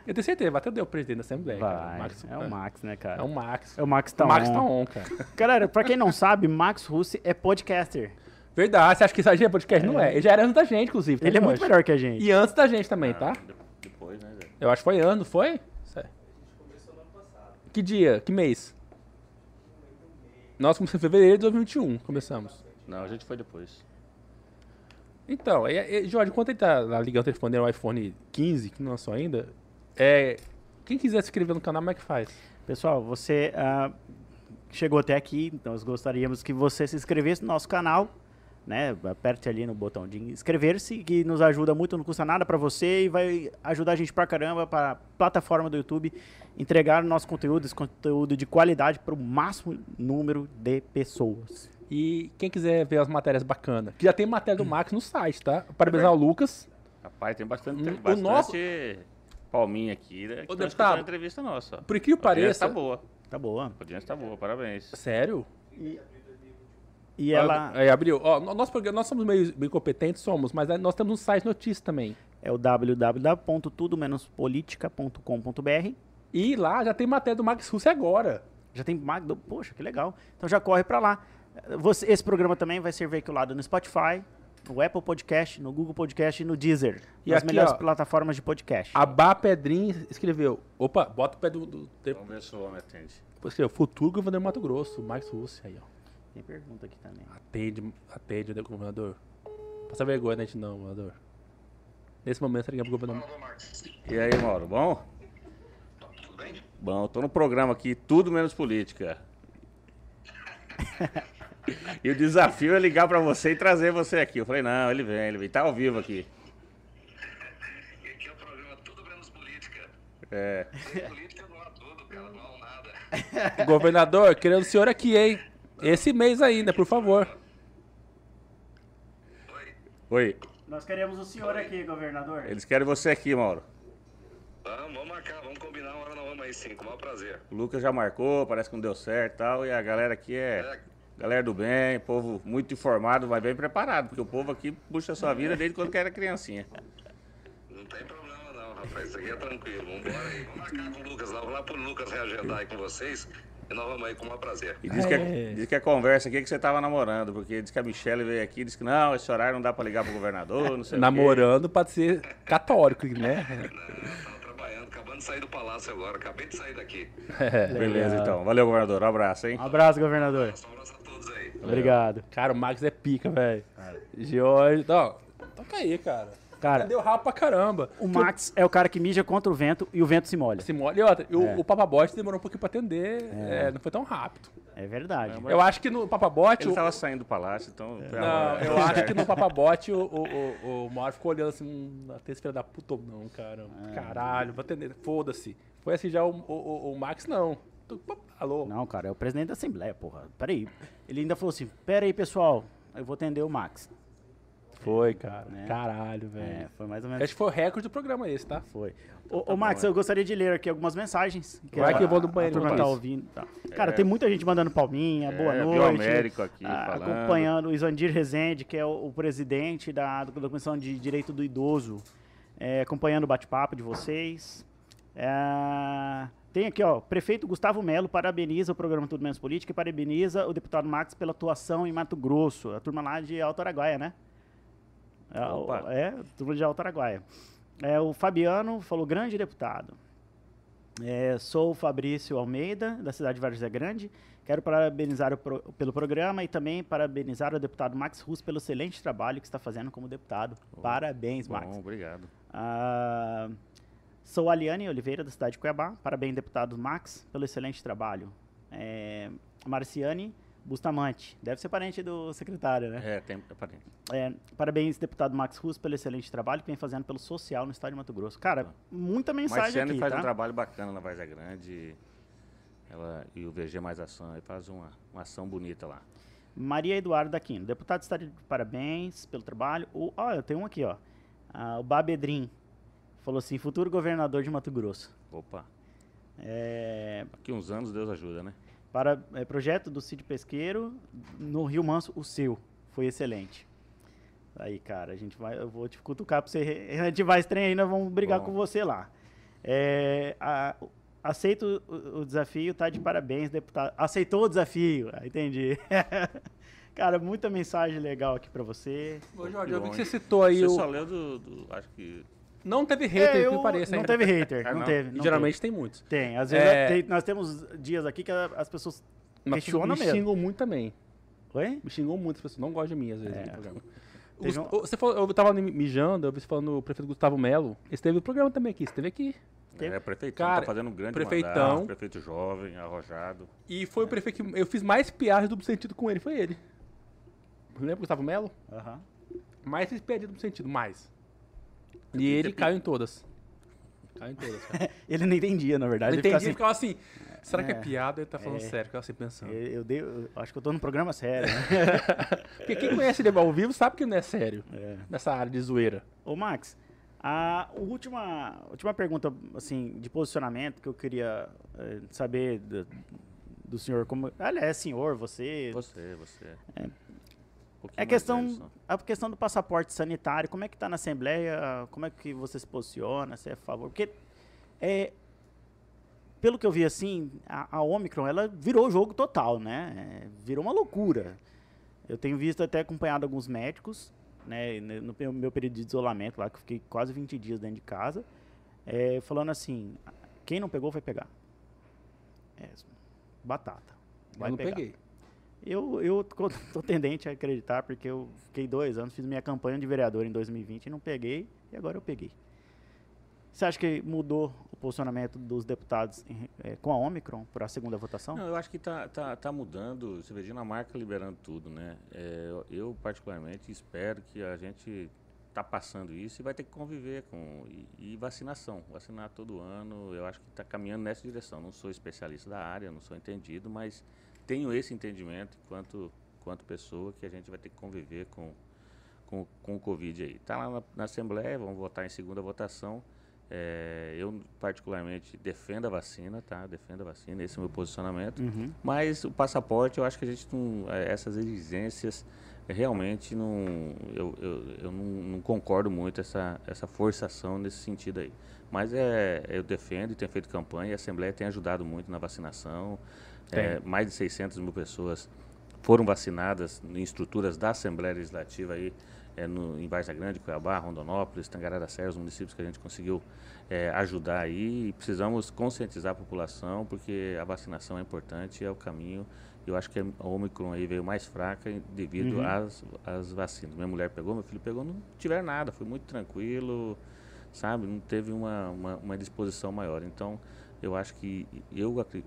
Eu tenho certeza, vai atender o presidente da Assembleia. cara. Vai. Max- é o Max, né, cara? É o Max. É o Max O tá Max on. tá on, cara. Galera, pra quem não sabe, Max Russi é podcaster. Verdade, você acha que isso aí é podcast? Não é. Ele já era antes da gente, inclusive. tá, Ele é muito melhor que a gente. E antes da gente também, tá? Ah, de- Depois, né, Zé? Eu acho que foi ano, foi? Sé- Que dia? Que mês? Nós começamos em fevereiro de 2021, começamos. Não, a gente foi depois. Então, é, é, Jorge, enquanto ele tá lá ligando o telefone no iPhone 15, que não lançou ainda, é, quem quiser se inscrever no canal, como é que faz? Pessoal, você ah, chegou até aqui, nós gostaríamos que você se inscrevesse no nosso canal, né? Aperte ali no botão de inscrever-se, que nos ajuda muito, não custa nada pra você e vai ajudar a gente pra caramba para plataforma do YouTube entregar o nosso conteúdo, esse conteúdo de qualidade para o máximo número de pessoas. E quem quiser ver as matérias bacanas, que já tem matéria do Max no site, tá? Parabenizar o Lucas. Rapaz, tem bastante, Hum, tem o bastante nosso- palminha aqui, né? Que Ô, deputado, entrevista nossa. Por que audiência pareça... tá boa. Tá boa. A audiência tá boa, parabéns. Sério? E ela Aí abriu. Ó, no- nosso programa, nós somos meio, meio competentes, somos, mas aí nós temos um site notícias também. é o www.tudo-politica.com.br. E lá já tem matéria do Max Russo agora. Já tem. Poxa, que legal. Então já corre pra lá. Você- esse programa também vai ser veiculado no Spotify, no Apple Podcast, no Google Podcast e no Deezer. E aqui, melhores ó, plataformas de podcast. A Bá Pedrinho escreveu. Opa, bota o pé do. do, Vamos ver se o homem atende. escreveu, futuro governador do Mato Grosso, Max Russo. Aí, ó. Tem pergunta aqui também. Atende, atende, né, governador. Passa vergonha, né, gente, não, governador. Nesse momento, você liga pro governador. E aí, Mauro, bom? Tudo bem? Bom, tô no programa aqui, tudo menos política. e o desafio é ligar pra você e trazer você aqui. Eu falei, não, ele vem, ele vem. Tá ao vivo aqui. E aqui é o programa Tudo Menos Política. É. Política não há tudo, cara, não há nada. Governador, querendo o senhor aqui, hein? Esse mês ainda, por favor. Oi, Nós queremos o senhor aqui, governador. eles querem você aqui, Mauro. Vamos, vamos marcar, vamos combinar uma hora nós vamos aí sim, com o maior prazer. O Lucas já marcou, parece que não deu certo e tal. E a galera aqui é É, galera do bem, povo muito informado, vai bem preparado, porque o povo aqui puxa a sua vida desde quando que era criancinha. não tem problema não, rapaz, isso aqui é tranquilo. Vamos embora aí. Vamos marcar com o Lucas lá, vou lá pro Lucas reagendar aí com vocês e nós vamos aí com o maior prazer. E diz que, É. é, diz que é conversa aqui que você tava namorando, porque diz que a Michelle veio aqui e disse que não, esse horário não dá pra ligar pro governador, não sei o quê. Namorando pode ser católico, né? Não, tava trabalhando, acabando de sair do palácio agora, acabei de sair daqui. Beleza, então. Valeu, governador. Um abraço, hein? Um abraço, governador. Um abraço a todos aí. Obrigado. Cara, o Max é pica, velho. George. Não, toca aí, cara. Cara, Deu rabo pra caramba. o Max é o cara que mija contra o vento e o vento se molha. Se molha. E outra, e o, É. o Papabote demorou um pouquinho pra atender. é, não foi tão rápido. É verdade. Eu acho que no Papabote. Ele o- tava saindo do palácio, então... a Não, eu acho que no Papabote o, o, o, o Mauro ficou olhando assim, hum, até esse filho da puta ou não, cara. É. Caralho, vou atender. Foda-se. Foi assim já o, o, o- o Max, não. Alô? Não, cara, é o presidente da Assembleia, porra. Peraí. Ele ainda falou assim: pera aí, pessoal, eu vou atender o Max. Foi, cara. Né? Caralho, É, velho. foi mais ou menos. Acho que foi o recorde do programa esse, tá? Foi. Ô, ô, Max, eu gostaria de ler aqui algumas mensagens. Vai a- que eu vou no banheiro A turma tá ouvindo. tá. Cara, tem muita gente mandando palminha, boa É, noite. Bioamérico aqui Ah, falando. acompanhando o Isandir Rezende, que é o, o presidente da, da Comissão de Direito do Idoso, é, acompanhando o bate-papo de vocês. É, tem aqui, ó, prefeito Gustavo Melo parabeniza o programa Tudo Menos Política e parabeniza o deputado Max pela atuação em Mato Grosso. A turma lá de Alto Araguaia, né? É, Opa. é, turma de Alto Araguaia. É, o Fabiano falou, grande deputado. É, sou o Fabrício Almeida, da cidade de Vargem Grande. Quero parabenizar pro- pelo programa e também parabenizar o deputado Max Russo pelo excelente trabalho que está fazendo como deputado. Parabéns, Max. Bom, obrigado. Ah, sou Aliane Oliveira, da cidade de Cuiabá. Parabéns, deputado Max, pelo excelente trabalho. É, Marciane Bustamante, deve ser parente do secretário, né? É, tem... é parente. É, parabéns, deputado Max Russo, pelo excelente trabalho que vem fazendo pelo social no estado de Mato Grosso. Cara, muita mensagem Marciane aqui, faz tá? um trabalho bacana na Várzea Grande. Ela e o VG Mais Ação aí faz uma, uma ação bonita lá. Maria Eduardo Aquino, deputado está de parabéns pelo trabalho. O, ó, eu tenho um aqui, ó. Ah, o Babedrim falou assim, futuro governador de Mato Grosso. Opa, É, daqui uns anos Deus ajuda, né? para é, projeto do Cid Pesqueiro no Rio Manso, o seu. Foi excelente. Aí, cara, a gente vai, eu vou te cutucar pra você. A gente vai estranho aí, nós vamos brigar Bom. com você lá. É, a- aceito o, o desafio, tá de parabéns, deputado. Aceitou o desafio, entendi. cara, muita mensagem legal aqui pra você. Ô, Jorge, eu vi que você citou aí Você o. só leu do, do- Acho que. Não teve hater, É, que eu- pareça. não ainda. teve hater, Ah, não, não? teve. E não geralmente tem muitos. teve. tem. Às vezes É. tem- nós temos dias aqui que as pessoas Mas questionam me mesmo. xingam muito também. Oi? Me xingou muito, as pessoas não gostam de mim às vezes É. no programa. O Teve Gust- um- o- Você falou, eu tava mijando, eu vi você falando o prefeito Gustavo Melo. Esteve no programa também aqui, esteve aqui. Teve- É, prefeitão Cara, tá fazendo um grande prefeitão. mandato, prefeito jovem, arrojado. E foi o prefeito que eu fiz mais piadas do sentido com ele, foi ele. Lembra o Gustavo Melo? Aham. Mais fiz piadinha do sentido, mais. E ele caiu em todas. Caiu em todas, cara. Ele não entendia, na verdade. Ele Ele entendi, ficava ele assim, ficava assim, será que é É. piada? Ele tá falando É. sério, ficava assim pensando. Eu, eu dei- eu acho que eu tô num programa sério. Né? Porque quem conhece ele ao vivo sabe que não é sério. É. Nessa área de zoeira. Ô, Max, a última, última pergunta, assim, de posicionamento que eu queria eh, saber do, do senhor, como... Aliás, senhor, você... Você, você. É. Pouquinho É questão, velho a questão do passaporte sanitário, como é que tá na Assembleia, como é que você se posiciona, se é a favor, porque é, pelo que eu vi assim, a, a Omicron, ela virou o jogo total, né, É, virou uma loucura. Eu tenho visto até acompanhado alguns médicos, né, no meu- meu período de isolamento lá, que eu fiquei quase 20 dias dentro de casa, é, falando assim, quem não pegou vai pegar. É, batata. Vai eu não pegar. peguei. Eu, eu tô tendente a acreditar, porque eu fiquei dois anos, fiz minha campanha de vereador em 2020 e não peguei, e agora eu peguei. Você acha que mudou o posicionamento dos deputados em- eh, com a Omicron para a segunda votação? Não, eu acho que tá, tá, tá mudando. Você vê Dinamarca liberando tudo, né? É, eu- particularmente, espero que a gente tá passando isso e vai ter que conviver com. E, e vacinação. Vacinar todo ano, eu acho que está caminhando nessa direção. Não sou especialista da área, não sou entendido, mas tenho esse entendimento enquanto, enquanto pessoa que a gente vai ter que conviver com, com, com o Covid aí. Está lá na, na Assembleia, vamos votar em segunda votação. É, eu, particularmente, defendo a vacina, tá? Defendo a vacina, esse é o meu posicionamento. Uhum. Mas o passaporte, eu acho que a gente não. é, Essas exigências, realmente, não. Eu, eu, eu não, não concordo muito essa, essa forçação nesse sentido aí. Mas é, eu defendo e tenho feito campanha, e a Assembleia tem ajudado muito na vacinação. É, mais de 600 mil pessoas foram vacinadas em estruturas da Assembleia Legislativa aí, é, no, em Varza Grande, Cuiabá, Rondonópolis, Tangará da Serra, os municípios que a gente conseguiu é, ajudar aí. E precisamos conscientizar a população, porque a vacinação é importante, é o caminho. Eu acho que a Omicron aí veio mais fraca devido Uhum. às, às vacinas. Minha mulher pegou, meu filho pegou, não tiver nada, foi muito tranquilo, sabe? Não teve uma, uma, uma disposição maior. Então, eu acho que eu acri-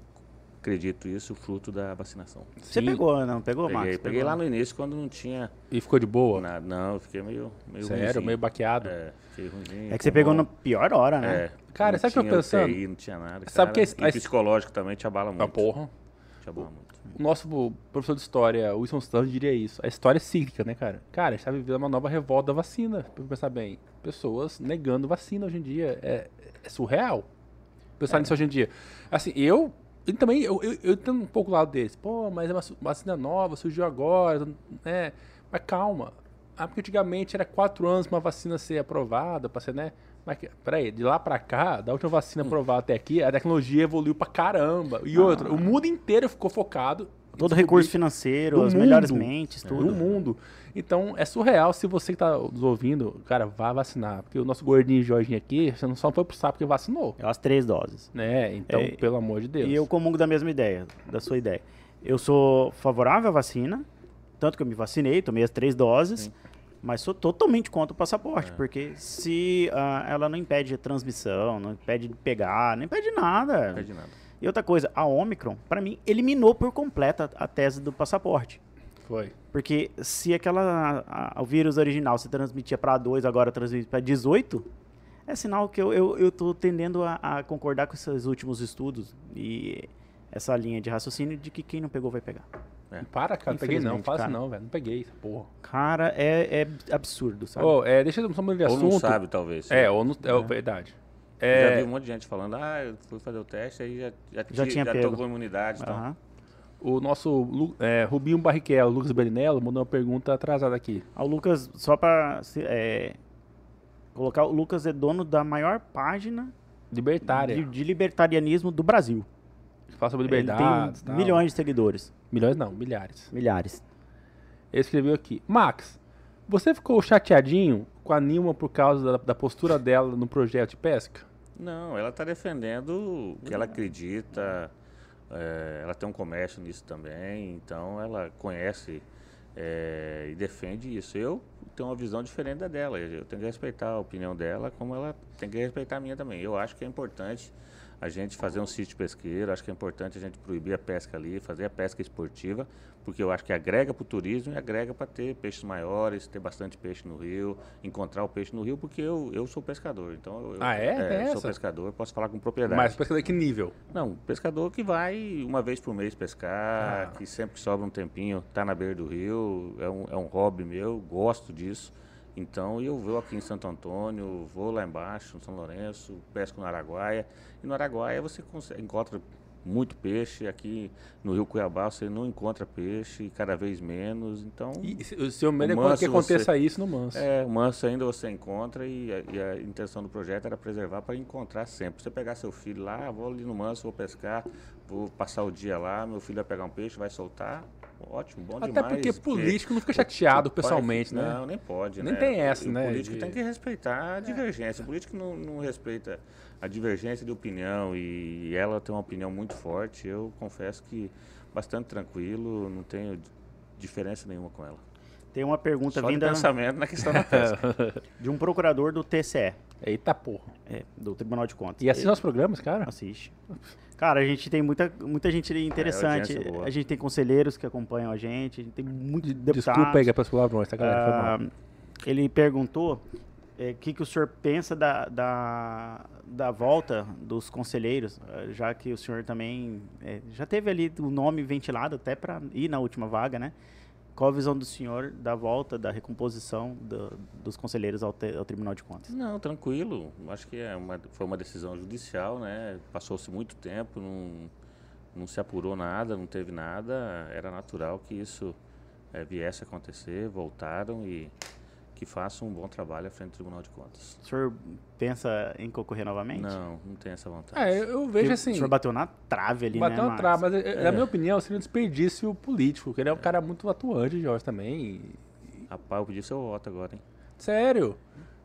acredito isso fruto da vacinação. Você Sim. pegou, não? Pegou, Peguei, Max? peguei Pegou? lá no início quando não tinha E ficou de boa? nada. Não, eu fiquei meio, meio Sério, ruinzinho. meio baqueado. É, fiquei ruimzinho. É que você pegou na pior hora, né? É, Cara, não sabe o que eu tô pensando? UTI, não tinha nada. Sabe que cara, a- e psicológico também te abala muito. Ah, porra. Te abala muito. O nosso professor de história, Wilson Stanley, diria isso. A história é cíclica, né, cara? Cara, a gente tá vivendo uma nova revolta da vacina. Pra pensar bem. Pessoas negando vacina hoje em dia. É, é surreal. Pensar nisso hoje em dia. Assim, eu. E também, eu, eu, eu tenho um pouco o lado deles. Pô, mas é uma vacina nova, surgiu agora, né? Mas calma. Ah, porque antigamente era quatro anos pra uma vacina ser aprovada, pra ser, né? Mas, peraí, de lá pra cá, da última vacina Hum. aprovada até aqui, a tecnologia evoluiu pra caramba. E outra, o mundo inteiro ficou focado. Todo recurso financeiro, as melhores mundo. mentes, do tudo. mundo. Então, é surreal se você que tá nos ouvindo, cara, vá vacinar. Porque o nosso gordinho Jorginho aqui, você não só foi pro sapo porque vacinou. É As três doses. Né? Então, É, pelo amor de Deus. E eu comungo da mesma ideia, da sua ideia. Eu sou favorável à vacina, tanto que eu me vacinei, tomei as três doses, mas sou totalmente contra o passaporte, porque se ah, ela não impede a transmissão, não impede de pegar, não impede nada. Não perde nada. E outra coisa, a Omicron, pra mim, eliminou por completo a, a tese do passaporte. Foi. Porque se aquela a- o vírus original se transmitia para 2, agora transmite para 18, é sinal que eu, eu, eu tô tendendo a, a concordar com esses últimos estudos e essa linha de raciocínio de que quem não pegou vai pegar. Para, cara, não peguei não. Cara. não, velho. Não peguei essa porra. Cara, é, é absurdo, sabe? Ô, é, deixa eu só mudar de Ou assunto. não sabe, talvez. É, ou não. É, verdade. Já É, vi um monte de gente falando, ah, eu fui fazer o teste, aí já, já, Já ti- tinha já pego. com imunidade. Então. O nosso é, Rubinho Barrichello, Lucas Berinello, mandou uma pergunta atrasada aqui. Ah, O Lucas, só pra se- é, colocar, o Lucas é dono da maior página Libertária. de, de libertarianismo do Brasil. Fala sobre Ele liberdade. tem milhões de seguidores, Milhões não, milhares. milhares. Ele escreveu aqui. Max, você ficou chateadinho com a Nilma por causa da, da postura dela no projeto de pesca? Não, ela está defendendo o que ela acredita. é, ela tem um comércio nisso também, então ela conhece é, e defende isso. Eu tenho uma visão diferente da dela. Eu tenho que respeitar a opinião dela, como ela tem que respeitar a minha também. Eu acho que é importante a gente fazer um sítio pesqueiro, acho que é importante a gente proibir a pesca ali, fazer a pesca esportiva, porque eu acho que agrega para o turismo e agrega para ter peixes maiores, ter bastante peixe no rio, encontrar o peixe no rio, porque eu, eu sou pescador, então eu, Ah, é? Tem eu sou pescador, posso falar com propriedade. Mas pescador que nível? Não, pescador que vai uma vez por mês pescar, Ah. que sempre que sobra um tempinho tá na beira do rio, é um, é um hobby meu, gosto disso. Então eu vou aqui em Santo Antônio, vou lá embaixo, em São Lourenço, pesco no Araguaia. E no Araguaia você consegue, encontra muito peixe, aqui no Rio Cuiabá você não encontra peixe, cada vez menos. Então, E o seu medo é O que manso aconteça isso no manso. é, o manso ainda você encontra e a, e a intenção do projeto era preservar para encontrar sempre. Você pegar seu filho lá, "Ah, vou ali no manso, vou pescar, vou passar o dia lá, meu filho vai pegar um peixe, vai soltar. Ótimo, bom Até demais. porque político não fica chateado pessoalmente, né? Não, nem pode, Nem né? tem essa, o, né, O político de- É. tem que respeitar a divergência. O político não, não respeita a divergência de opinião e ela tem uma opinião muito forte. Eu confesso que bastante tranquilo, não tenho diferença nenhuma com ela. Tem uma pergunta Só de vinda pensamento na questão da pesca. de um procurador do TCE, Eita porra. é, do Tribunal de Contas. E assiste nossos programas, cara? Assiste. Cara, a gente tem muita, muita gente interessante. audiência boa. a gente tem conselheiros que acompanham a gente, a gente tem muitos deputados. Desculpa aí pelas palavrões, tá, galera? Foi mal. Ah, ele perguntou o que, que o senhor pensa da, da, da volta dos conselheiros, eh, já que o senhor também eh, já teve ali o nome ventilado até para ir na última vaga, né? Qual a visão do senhor da volta, da recomposição do- dos conselheiros ao, te- ao Tribunal de Contas? Não, tranquilo. Acho que é uma, foi uma decisão judicial, né? Passou-se muito tempo, não, não se apurou nada, não teve nada. Era natural que isso eh, viesse a acontecer, voltaram e que façam um bom trabalho à frente do Tribunal de Contas. O senhor pensa em concorrer novamente? Não, não tem essa vontade. É, eu, eu Porque vejo O assim. senhor bateu na trave ali, Bateu né? um trava, Marcos? mas eh, na minha opinião seria um desperdício político, porque ele é um cara muito atuante, Jorge, também. Rapaz, eu pedi seu voto agora, hein? Sério.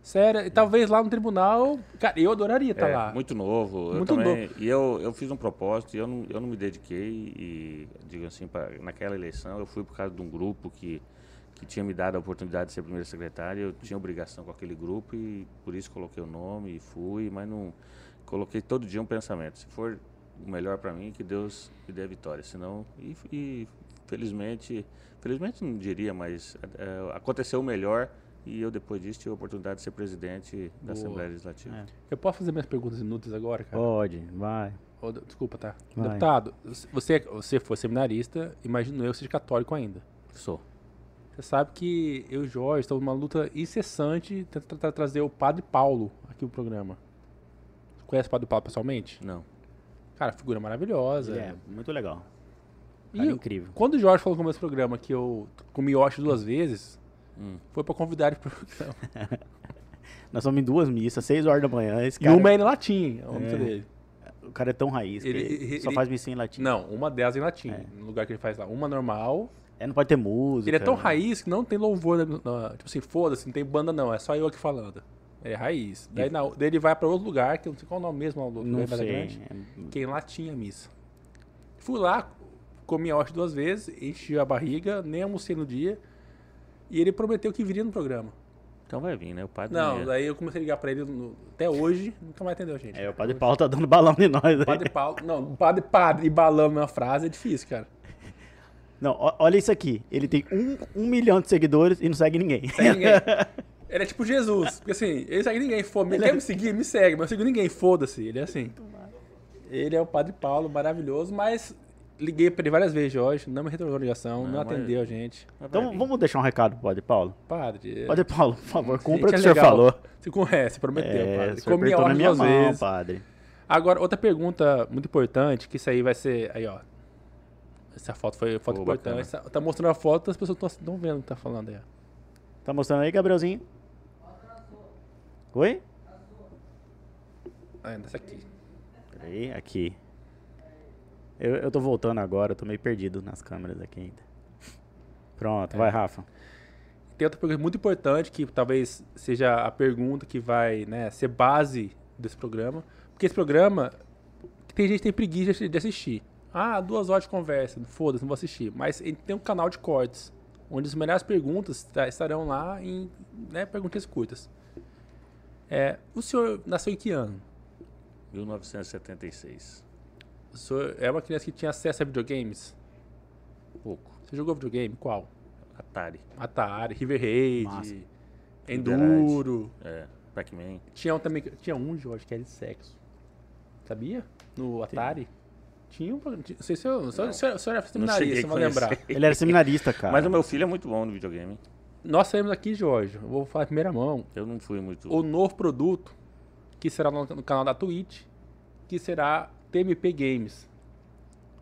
Sério. E talvez lá no tribunal. Cara, eu adoraria estar É, lá. Muito novo. Muito eu também, E eu, eu fiz um propósito e eu não, eu não me dediquei. E, digo assim, pra, naquela eleição eu fui por causa de um grupo que, que tinha me dado a oportunidade de ser primeiro secretário. Eu tinha obrigação com aquele grupo e por isso coloquei o nome e fui, mas não. Coloquei todo dia um pensamento. Se for o melhor para mim, que Deus me dê a vitória. Senão. E, e felizmente. Felizmente não diria, mas é, aconteceu o melhor. E eu, depois disso, tive a oportunidade de ser presidente da Boa. Assembleia Legislativa. É. Eu posso fazer minhas perguntas inúteis agora, cara? Pode, vai. De- desculpa, tá? Vai. Deputado, você, você foi seminarista, imagino eu seja católico ainda. Sou. Você sabe que eu e o Jorge estamos numa luta incessante tentando tra- trazer o Padre Paulo aqui no programa. Você conhece o Padre Paulo pessoalmente? Não. Cara, figura maravilhosa. Ele é muito legal. E Cara incrível. quando o Jorge falou no começo do programa que eu comi Yoshi duas vezes, Hum. foi pra convidar ele pro programa. Nós somos em duas missas, seis horas da manhã. Esse E cara, uma é em latim, é É. dele. o cara é tão raiz que Ele- ele, ele- só faz missa em latim. Não, uma delas em latim, É. no lugar que ele faz lá. Uma normal. É, não pode ter música. Ele é tão raiz que não tem louvor, na- na- tipo assim, foda-se, não tem banda não, é só eu aqui falando. É raiz. Daí, na, daí ele vai pra outro lugar, que eu não sei qual é o nome mesmo, o lugar Não mais sei. grande, é- que é em latim a missa. Fui lá, comi a hoste duas vezes, enchi a barriga, nem almocei no dia, e ele prometeu que viria no programa. Então vai vir, né? O padre. Não, é- daí eu comecei a ligar pra ele no- até hoje, nunca mais atendeu, gente. É, o Padre Paulo tá dando balão em nós. aí. Padre Paulo, não, padre, padre e balão na mesma frase é difícil, cara. Não, olha isso aqui. Ele tem um, um milhão de seguidores e não segue ninguém. Segue ninguém. Ele é tipo Jesus. Porque assim, ele segue ninguém, foda Quer me seguir? Me segue, mas eu sigo ninguém, foda-se. Ele é assim. Ele é o Padre Paulo, maravilhoso, mas liguei pra ele várias vezes hoje, não me retornou a ligação, não, Não, mas- atendeu a gente. Então vamos deixar um recado pro Padre Paulo? Padre. Padre Paulo, por favor, cumpra o gente, que é o senhor falou. Você conhece, prometeu, É, padre. o senhor Comi a apertou na minha mão, vezes. padre. Agora, outra pergunta muito importante, que isso aí vai ser. Aí, ó. Essa foto foi foto Pô, importante. Essa- Tá mostrando a foto, as pessoas estão vendo o que tá falando aí. Tá mostrando aí, Gabrielzinho? Oi? Ah, essa aqui. Peraí, aqui. Eu, eu tô voltando agora, eu tô meio perdido nas câmeras aqui ainda. Pronto, É. vai, Rafa. Tem outra pergunta muito importante, que talvez seja a pergunta que vai né, ser base desse programa. Porque esse programa, tem gente que tem preguiça de assistir. Ah, duas horas de conversa, foda-se, não vou assistir. Mas ele tem um canal de cortes, onde as melhores perguntas estarão lá em né, perguntas curtas. É, o senhor nasceu em que ano? 1976. O senhor é uma criança que tinha acesso a videogames? Pouco. Você jogou videogame? Qual? Atari. Atari, River Raid. Enduro. É. Pac-Man. Tinha um também, que- tinha um, Jorge, que era de sexo. Sabia? No Atari. Tinha um programa. Não sei se eu. Se eu, se eu, se eu era seminarista, vai lembrar. Ele era seminarista, cara. Mas o meu filho é muito bom no videogame. Nós saímos aqui, Jorge. eu Vou falar em primeira mão. Eu não fui muito. O novo produto, que será no, no canal da Twitch, que será TMP Games.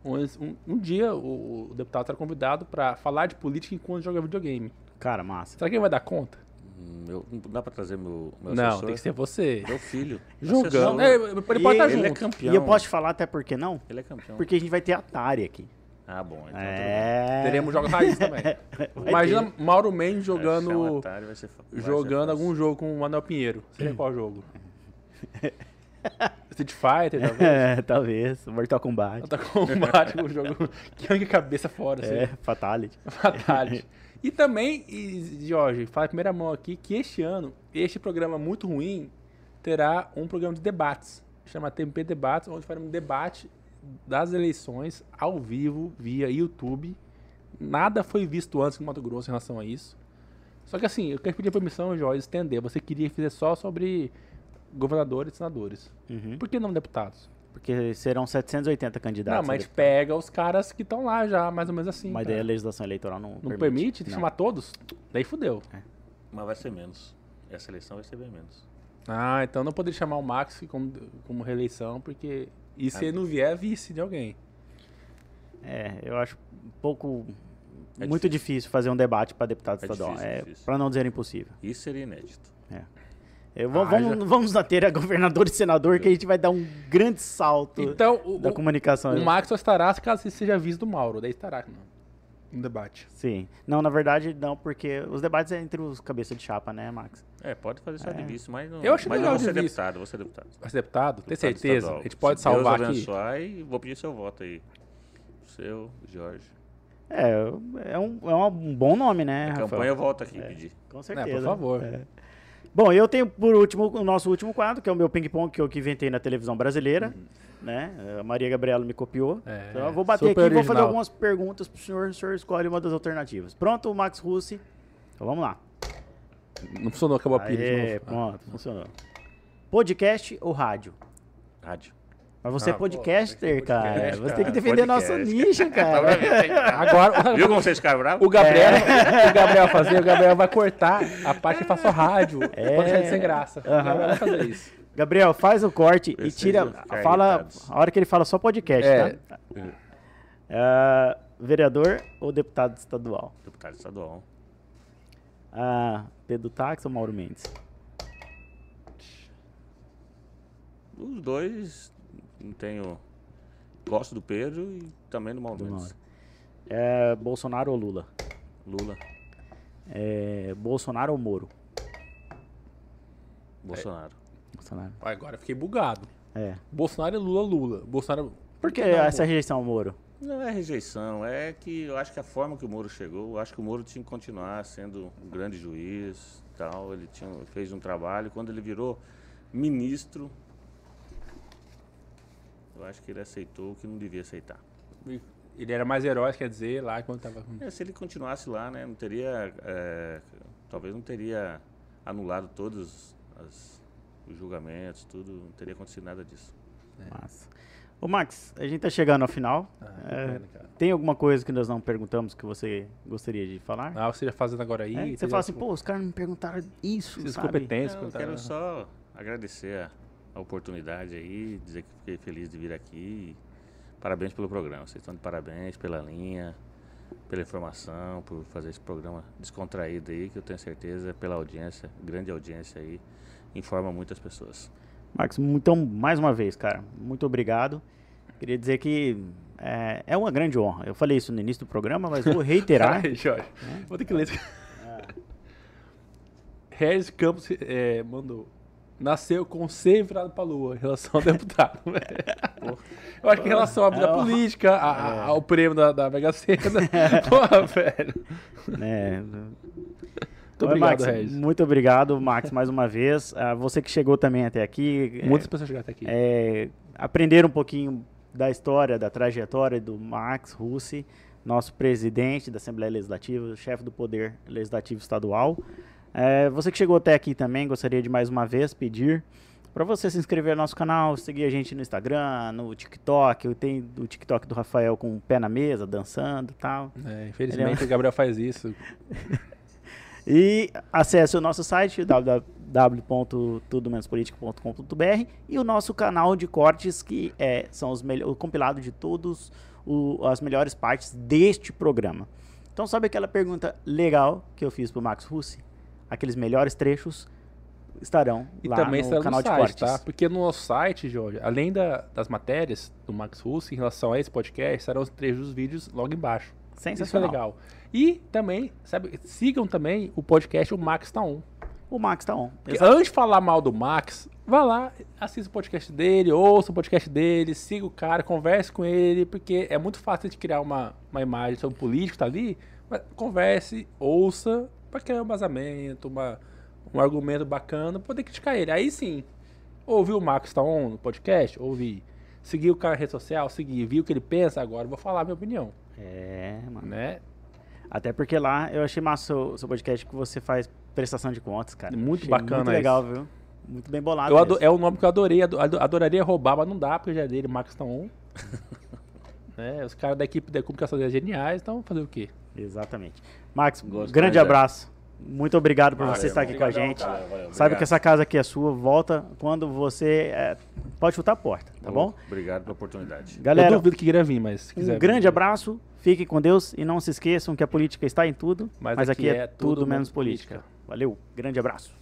Onde Um, um dia o, o deputado será convidado para falar de política enquanto joga videogame. Cara, massa. Será que ele vai dar conta? Eu- não dá pra trazer meu, meu não, assessor? tem que ser você. Meu filho. Jogando. Assessor. É, ele pode E estar ele junto. é campeão. E eu posso te falar até por que não? Ele é campeão. Porque a gente vai ter Atari aqui. Ah, bom. Então É. Teremos jogos raiz também. Vai Imagina ter. Mauro Mendes. Achar um jogando, Atari vai ser vai jogando algum jogo com o Manuel Pinheiro. Seria qual jogo? Street Fighter, talvez? É, talvez. Mortal Kombat. Tá combate com o jogo que cabeça fora, É, assim. Fatality. Fatality. E também, e, Jorge, fala em primeira mão aqui que este ano, este programa muito ruim terá um programa de debates. Chama TMP Debates, onde faremos um debate das eleições ao vivo via YouTube. Nada foi visto antes no Mato Grosso em relação a isso. Só que assim, eu quero pedir permissão, Jorge, estender. Você queria fazer só sobre governadores e senadores. Uhum. Por que não deputados? Porque serão 780 candidatos. Não, mas pega os caras que estão lá já, mais ou menos assim. Mas cara. daí a legislação eleitoral não, Não permite, tem que Não. chamar todos? Daí fudeu. Mas vai ser menos. Essa eleição vai ser bem menos. Ah, então não poderia chamar o Max como, como reeleição, porque. E se Ah. ele não vier, é vice de alguém. É, eu acho um pouco. É muito difícil. fazer um debate para deputado É estadual. difícil, é, difícil. para não dizer impossível. Isso seria inédito. Eu vou- Ah, vamos, vamos na ter a governador e senador que a gente vai dar um grande salto Então, o, da o, comunicação. o Max só estará se caso seja vice do Mauro. Daí estará no, no debate. Sim. Não, na verdade, não, porque os debates é entre os cabeças de chapa, né, Max? É, pode fazer só de vice, mas não. Eu acho mas legal eu vou de ser vice. deputado, vou ser deputado. Vai ser deputado? Tem certeza? estadual. A gente pode Se salvar Deus aqui. abençoar e vou pedir seu voto aí. Seu, Jorge. É, é um, é um bom nome, né, A Rafael? campanha eu volto aqui pedir. Com É, certeza. por favor. É. Bom, eu tenho por último o nosso último quadro, que é o meu ping-pong que eu que inventei na televisão brasileira. Né? A Maria Gabriela me copiou. Uhum. É, então eu vou bater aqui e vou fazer algumas perguntas pro senhor. O senhor escolhe uma das alternativas. Pronto, Max Russi. Então vamos lá. Não funcionou, acabou a pilha Aê, novo. pronto, funcionou. Podcast ou rádio? Rádio. Mas você é Ah, pô, podcaster, ser cara. podcast, Você tem que cara. defender nosso Podcast. nicho, cara. Agora, Viu como vocês ficaram bravos? o Gabriel, o Gabriel vai fazer, o Gabriel vai cortar a parte que faz só rádio. É. Pode deixar de sem graça. O Gabriel vai fazer isso. Gabriel, faz o corte e Vocês tira. Fala. irritados. A hora que ele fala só podcast, É. tá? Ah, vereador ou deputado estadual? Deputado estadual. Ah, Pedro Táxi ou Mauro Mendes? Os dois, não tenho. Gosto do Pedro e também do Mauro Do. Mauro. É, Bolsonaro ou Lula? Lula, É, Bolsonaro ou Moro? Bolsonaro. Bolsonaro. Ó, Agora eu fiquei bugado. É. Bolsonaro é Lula, Lula. Bolsonaro. Por que não, essa Moro? rejeição ao Moro? Não é rejeição, é que eu acho que a forma que o Moro chegou, eu acho que o Moro tinha que continuar sendo um grande juiz tal. Ele tinha, fez um trabalho. Quando ele virou ministro, eu acho que ele aceitou o que não devia aceitar. Ele era mais herói, quer dizer, lá quando tava. com- É, se ele continuasse lá, né, não teria, é, talvez não teria anulado todos as- os julgamentos, tudo, não teria acontecido nada disso. Massa. Ô, Max, a gente tá chegando ao final. Ah, É, pena, cara. Tem alguma coisa que nós não perguntamos que você gostaria de falar? Ah, você já fazendo agora aí. É, você fala assim, pô, os caras me perguntaram isso, Esses sabe? competentes. Não, eu quero só agradecer a, a oportunidade aí, dizer que fiquei feliz de vir aqui. Parabéns pelo programa. Vocês estão de parabéns pela linha, pela informação, por fazer esse programa descontraído aí, que eu tenho certeza, pela audiência, grande audiência aí, informa muitas pessoas. Max, então, mais uma vez, cara, muito obrigado. Queria dizer que é, é uma grande honra. Eu falei isso no início do programa, mas vou reiterar. Caralho, Jorge. Vou ter que ler isso. Regis Campos é, mandou. Nasceu com C virado pra lua em relação ao deputado. Eu acho que em relação à vida É, política, a- a- ao prêmio da, da Mega Sena. Porra, velho. né? Muito Oi, obrigado, Max, Regis. Muito obrigado, Max, mais uma vez. Ah, você que chegou também até aqui. é, Muitas pessoas chegaram até aqui. é, aprender um pouquinho da história, da trajetória do Max Russi, nosso presidente da Assembleia Legislativa, chefe do Poder Legislativo Estadual. É, você que chegou até aqui também, gostaria de mais uma vez pedir para você se inscrever no nosso canal, seguir a gente no Instagram, no TikTok. Eu tenho o TikTok do Rafael com o pé na mesa, dançando e tal. É, infelizmente, o Gabriel faz isso. E acesse o nosso site www.tudomenospolitico.com.br e o nosso canal de cortes que é, são os o compilado de todos o- as melhores partes deste programa. Então sabe aquela pergunta legal que eu fiz pro Max Russi? Aqueles melhores trechos estarão E lá também no está no canal de site, cortes. tá? Porque no nosso site, Jorge, além da- das matérias do Max Russo em relação a esse podcast, estarão os trechos dos vídeos logo embaixo. Isso é legal. E também, sabe, sigam também o podcast O Max Tá On. O Max tá on. Antes de falar mal do Max, vá lá, assista o podcast dele, ouça o podcast dele, siga o cara, converse com ele, porque é muito fácil de criar uma, uma imagem sobre um político que tá ali, mas converse, ouça, pra criar um vazamento, uma, um argumento bacana, poder criticar ele. Aí sim, ouvi o Max tá on no podcast, ouvi. Seguir o cara na rede social, seguir, vi o que ele pensa, agora vou falar a minha opinião, É, mano. né? Até porque lá eu achei massa o seu, podcast que você faz prestação de contas, cara. Muito Achei bacana Muito isso. legal, viu? Muito bem bolado. É o nome que eu adorei, ado- ado- adoraria roubar, mas não dá, porque já é dele, Max tá on. né? Os caras da equipe da comunicação é geniais, então fazer o quê? Exatamente. Max, Gosto grande abraço. Muito obrigado por Valeu, você estar aqui com a gente. cara. Valeu, Sabe que essa casa aqui é sua. Volta quando você é, pode chutar a porta, tá bom? Obrigado pela oportunidade. eu Galera, duvido que queira vir, mas se quiser um vir, grande abraço. Fiquem com Deus e não se esqueçam que a política está em tudo, Mas mas, aqui aqui é, é tudo menos política. política. Valeu, grande abraço.